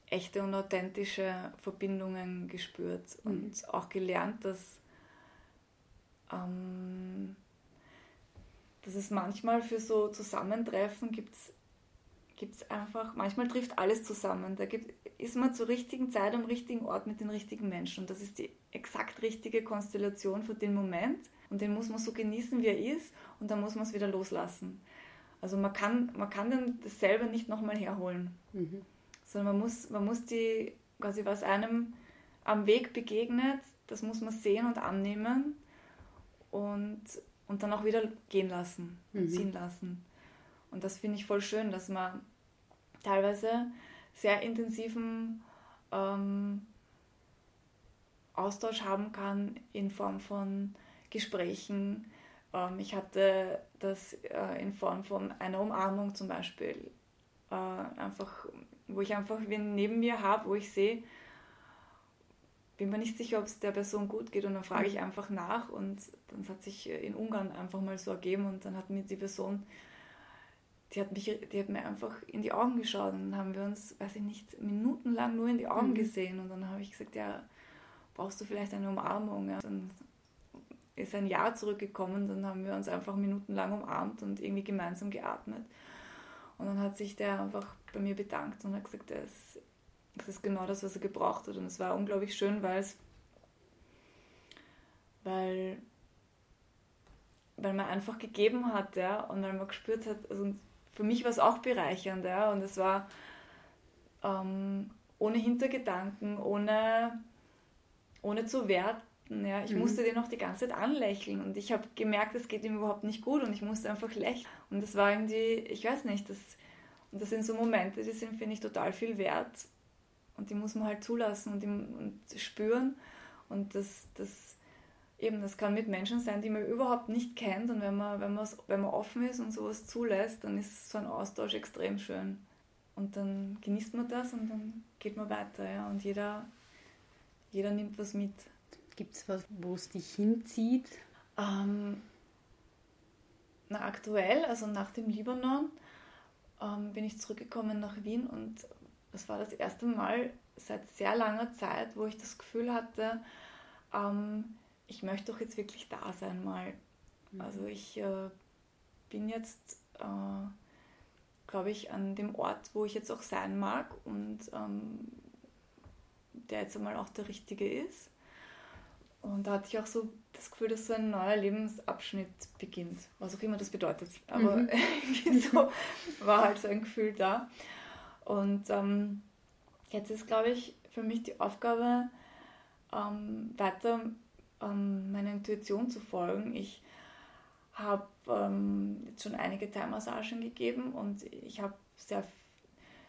Speaker 2: echte und authentische Verbindungen gespürt mhm. und auch gelernt, dass ähm, dass es manchmal für so Zusammentreffen gibt es einfach, manchmal trifft alles zusammen. Da gibt, ist man zur richtigen Zeit am richtigen Ort mit den richtigen Menschen. Und das ist die exakt richtige Konstellation für den Moment. Und den muss man so genießen, wie er ist. Und dann muss man es wieder loslassen. Also man kann, man kann dann dasselbe nicht nochmal herholen. Mhm. Sondern man muss, man muss die, quasi was einem am Weg begegnet, das muss man sehen und annehmen. Und und dann auch wieder gehen lassen und mhm. ziehen lassen. Und das finde ich voll schön, dass man teilweise sehr intensiven ähm, Austausch haben kann in Form von Gesprächen. Ähm, ich hatte das äh, in Form von einer Umarmung zum Beispiel. Äh, einfach, wo ich einfach wen neben mir habe, wo ich sehe, bin mir nicht sicher, ob es der Person gut geht und dann frage ich einfach nach und dann hat sich in Ungarn einfach mal so ergeben und dann hat mir die Person, die hat, mich, die hat mir einfach in die Augen geschaut und dann haben wir uns, weiß ich nicht, minutenlang nur in die Augen mhm. gesehen und dann habe ich gesagt, ja, brauchst du vielleicht eine Umarmung? Ja? Dann ist ein Jahr zurückgekommen, dann haben wir uns einfach minutenlang umarmt und irgendwie gemeinsam geatmet und dann hat sich der einfach bei mir bedankt und hat gesagt, ist das ist genau das, was er gebraucht hat. Und es war unglaublich schön, weil es, weil, weil man einfach gegeben hat, ja, und weil man gespürt hat, also für mich war es auch bereichernd, ja, und es war ähm, ohne Hintergedanken, ohne, ohne zu werten. Ja. Ich mhm. musste den auch die ganze Zeit anlächeln und ich habe gemerkt, es geht ihm überhaupt nicht gut und ich musste einfach lächeln. Und das war irgendwie, ich weiß nicht, das, und das sind so Momente, die sind, finde ich, total viel wert. Und die muss man halt zulassen und, und spüren. Und das, das, eben, das kann mit Menschen sein, die man überhaupt nicht kennt. Und wenn man, wenn, wenn man offen ist und sowas zulässt, dann ist so ein Austausch extrem schön. Und dann genießt man das und dann geht man weiter. Ja? Und jeder, jeder nimmt was mit.
Speaker 1: Gibt es was, wo es dich hinzieht?
Speaker 2: Ähm, na, aktuell, also nach dem Libanon, ähm, bin ich zurückgekommen nach Wien und das war das erste Mal seit sehr langer Zeit, wo ich das Gefühl hatte, ähm, ich möchte doch jetzt wirklich da sein mal. Mhm. Also ich äh, bin jetzt, äh, glaube ich, an dem Ort, wo ich jetzt auch sein mag und ähm, der jetzt einmal auch der richtige ist. Und da hatte ich auch so das Gefühl, dass so ein neuer Lebensabschnitt beginnt, was auch immer das bedeutet. Aber mhm. so war halt so ein Gefühl da. Und ähm, jetzt ist, glaube ich, für mich die Aufgabe, ähm, weiter ähm, meiner Intuition zu folgen. Ich habe ähm, jetzt schon einige Thai-Massagen gegeben und ich habe sehr,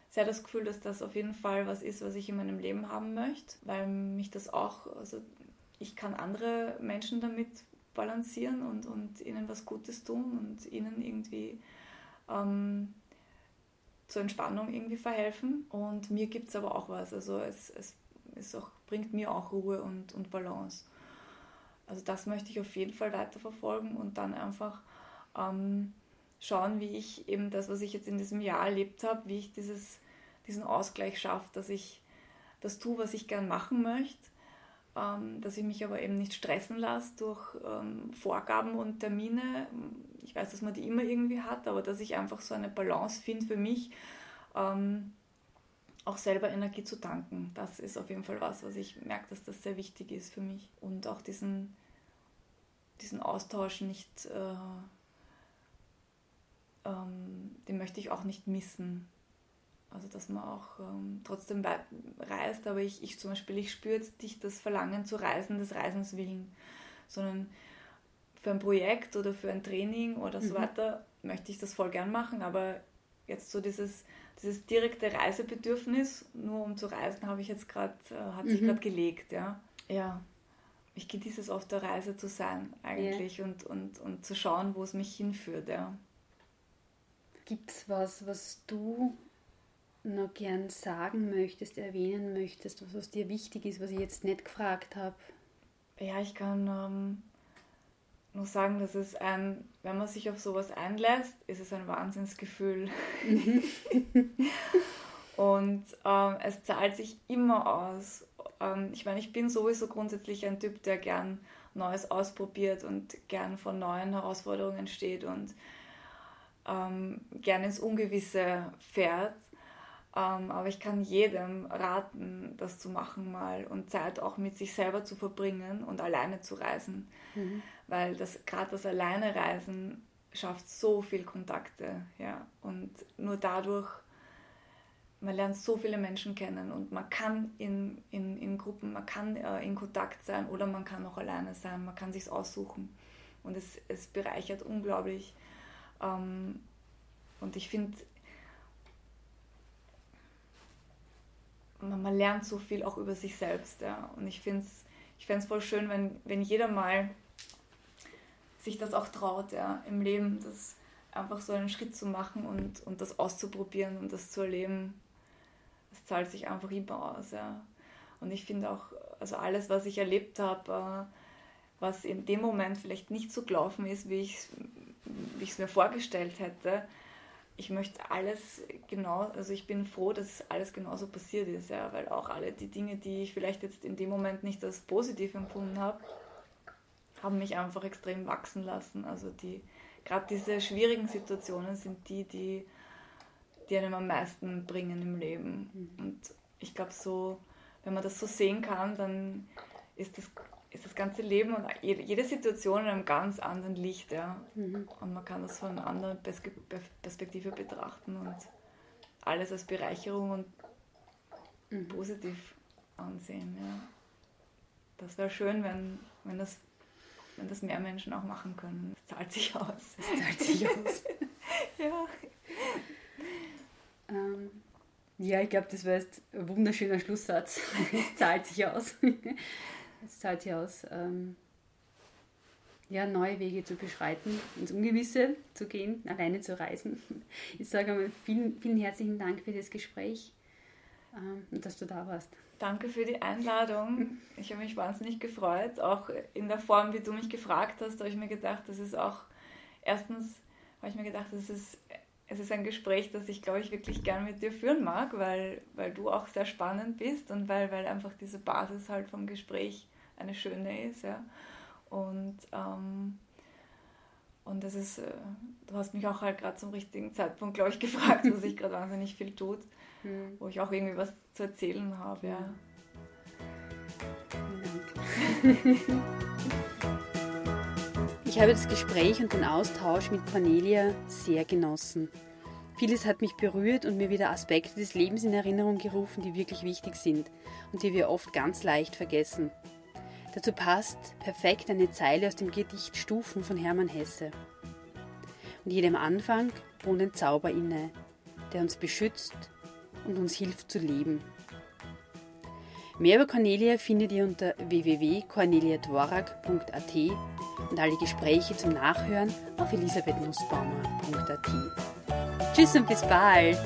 Speaker 2: sehr das Gefühl, dass das auf jeden Fall was ist, was ich in meinem Leben haben möchte, weil mich das auch, also ich kann andere Menschen damit balancieren und, und ihnen was Gutes tun und ihnen irgendwie ähm, zur Entspannung irgendwie verhelfen. Und mir gibt es aber auch was. Also es, es, es auch, bringt mir auch Ruhe und, und Balance. Also das möchte ich auf jeden Fall weiterverfolgen und dann einfach ähm, schauen, wie ich eben das, was ich jetzt in diesem Jahr erlebt habe, wie ich dieses, diesen Ausgleich schaffe, dass ich das tue, was ich gern machen möchte, ähm, dass ich mich aber eben nicht stressen lasse durch ähm, Vorgaben und Termine, ich weiß, dass man die immer irgendwie hat, aber dass ich einfach so eine Balance finde für mich, ähm, auch selber Energie zu tanken. Das ist auf jeden Fall was, was ich merke, dass das sehr wichtig ist für mich. Und auch diesen, diesen Austausch nicht, äh, ähm, den möchte ich auch nicht missen. Also dass man auch ähm, trotzdem reist, aber ich, ich zum Beispiel, ich spüre jetzt nicht das Verlangen zu reisen, des Reisens willen, sondern für ein Projekt oder für ein Training oder so mhm. weiter möchte ich das voll gern machen, aber jetzt so dieses, dieses direkte Reisebedürfnis, nur um zu reisen, habe ich jetzt gerade, äh, hat sich mhm. gerade gelegt, ja. Ja, ich genieße es auf der Reise zu sein eigentlich yeah. und, und, und zu schauen, wo es mich hinführt, ja.
Speaker 1: Gibt es was, was du noch gern sagen möchtest, erwähnen möchtest, was, was dir wichtig ist, was ich jetzt nicht gefragt habe?
Speaker 2: Ja, ich kann ähm, nur sagen, dass es ein, wenn man sich auf sowas einlässt, ist es ein Wahnsinnsgefühl. Mhm. und ähm, es zahlt sich immer aus. Ähm, ich meine, ich bin sowieso grundsätzlich ein Typ, der gern Neues ausprobiert und gern von neuen Herausforderungen steht und ähm, gern ins Ungewisse fährt. Ähm, aber ich kann jedem raten, das zu machen mal und Zeit auch mit sich selber zu verbringen und alleine zu reisen. Mhm. Weil das gerade das Alleine reisen schafft so viel Kontakte. Ja? Und nur dadurch, man lernt so viele Menschen kennen und man kann in, in, in Gruppen, man kann äh, in Kontakt sein oder man kann auch alleine sein, man kann sich aussuchen. Und es, es bereichert unglaublich. Ähm, und ich finde, man, man lernt so viel auch über sich selbst. Ja. Und ich finde es ich voll schön, wenn, wenn jeder mal sich das auch traut, ja, im Leben, das einfach so einen Schritt zu machen und, und das auszuprobieren und das zu erleben. Das zahlt sich einfach immer aus, ja. Und ich finde auch, also alles, was ich erlebt habe, äh, was in dem Moment vielleicht nicht so gelaufen ist, wie ich es mir vorgestellt hätte, ich möchte alles genau, also ich bin froh, dass alles genauso passiert ist, ja, weil auch alle die Dinge, die ich vielleicht jetzt in dem Moment nicht als positiv empfunden habe, haben mich einfach extrem wachsen lassen. Also die, gerade diese schwierigen Situationen sind die, die, die einem am meisten bringen im Leben. Mhm. Und ich glaube so, wenn man das so sehen kann, dann ist das ist das ganze Leben und jede Situation in einem ganz anderen Licht. Ja. Mhm. Und man kann das von einer anderen Perspektive betrachten und alles als Bereicherung und mhm. positiv ansehen. Ja. Das wäre schön, wenn, wenn, das, wenn das mehr Menschen auch machen können. Es zahlt sich aus.
Speaker 1: Es zahlt sich aus.
Speaker 2: ja.
Speaker 1: Ähm, ja, ich glaube, das war jetzt ein wunderschöner Schlusssatz. Es zahlt sich aus. Es zahlt sich aus, ähm, ja, neue Wege zu beschreiten, ins Ungewisse zu gehen, alleine zu reisen. Ich sage einmal vielen, vielen herzlichen Dank für das Gespräch ähm, und dass du da warst.
Speaker 2: Danke für die Einladung. Ich habe mich wahnsinnig gefreut. Auch in der Form, wie du mich gefragt hast, habe ich mir gedacht, das ist auch, erstens habe ich mir gedacht, das ist, es ist ein Gespräch, das ich, glaube ich, wirklich gern mit dir führen mag, weil, weil du auch sehr spannend bist und weil, weil einfach diese Basis halt vom Gespräch eine schöne ist. Ja. Und, ähm, und das ist, äh, du hast mich auch halt gerade zum richtigen Zeitpunkt, glaube ich, gefragt, wo sich gerade wahnsinnig viel tut, mhm. wo ich auch irgendwie was zu erzählen habe. Ja.
Speaker 1: Ich habe das Gespräch und den Austausch mit Cornelia sehr genossen. Vieles hat mich berührt und mir wieder Aspekte des Lebens in Erinnerung gerufen, die wirklich wichtig sind und die wir oft ganz leicht vergessen. Dazu passt perfekt eine Zeile aus dem Gedicht Stufen von Hermann Hesse. Und jedem Anfang wohnt ein Zauber inne, der uns beschützt und uns hilft zu leben. Mehr über Cornelia findet ihr unter www.corneliadvorak.at und alle Gespräche zum Nachhören auf elisabethnussbaumer.at. Tschüss und bis bald!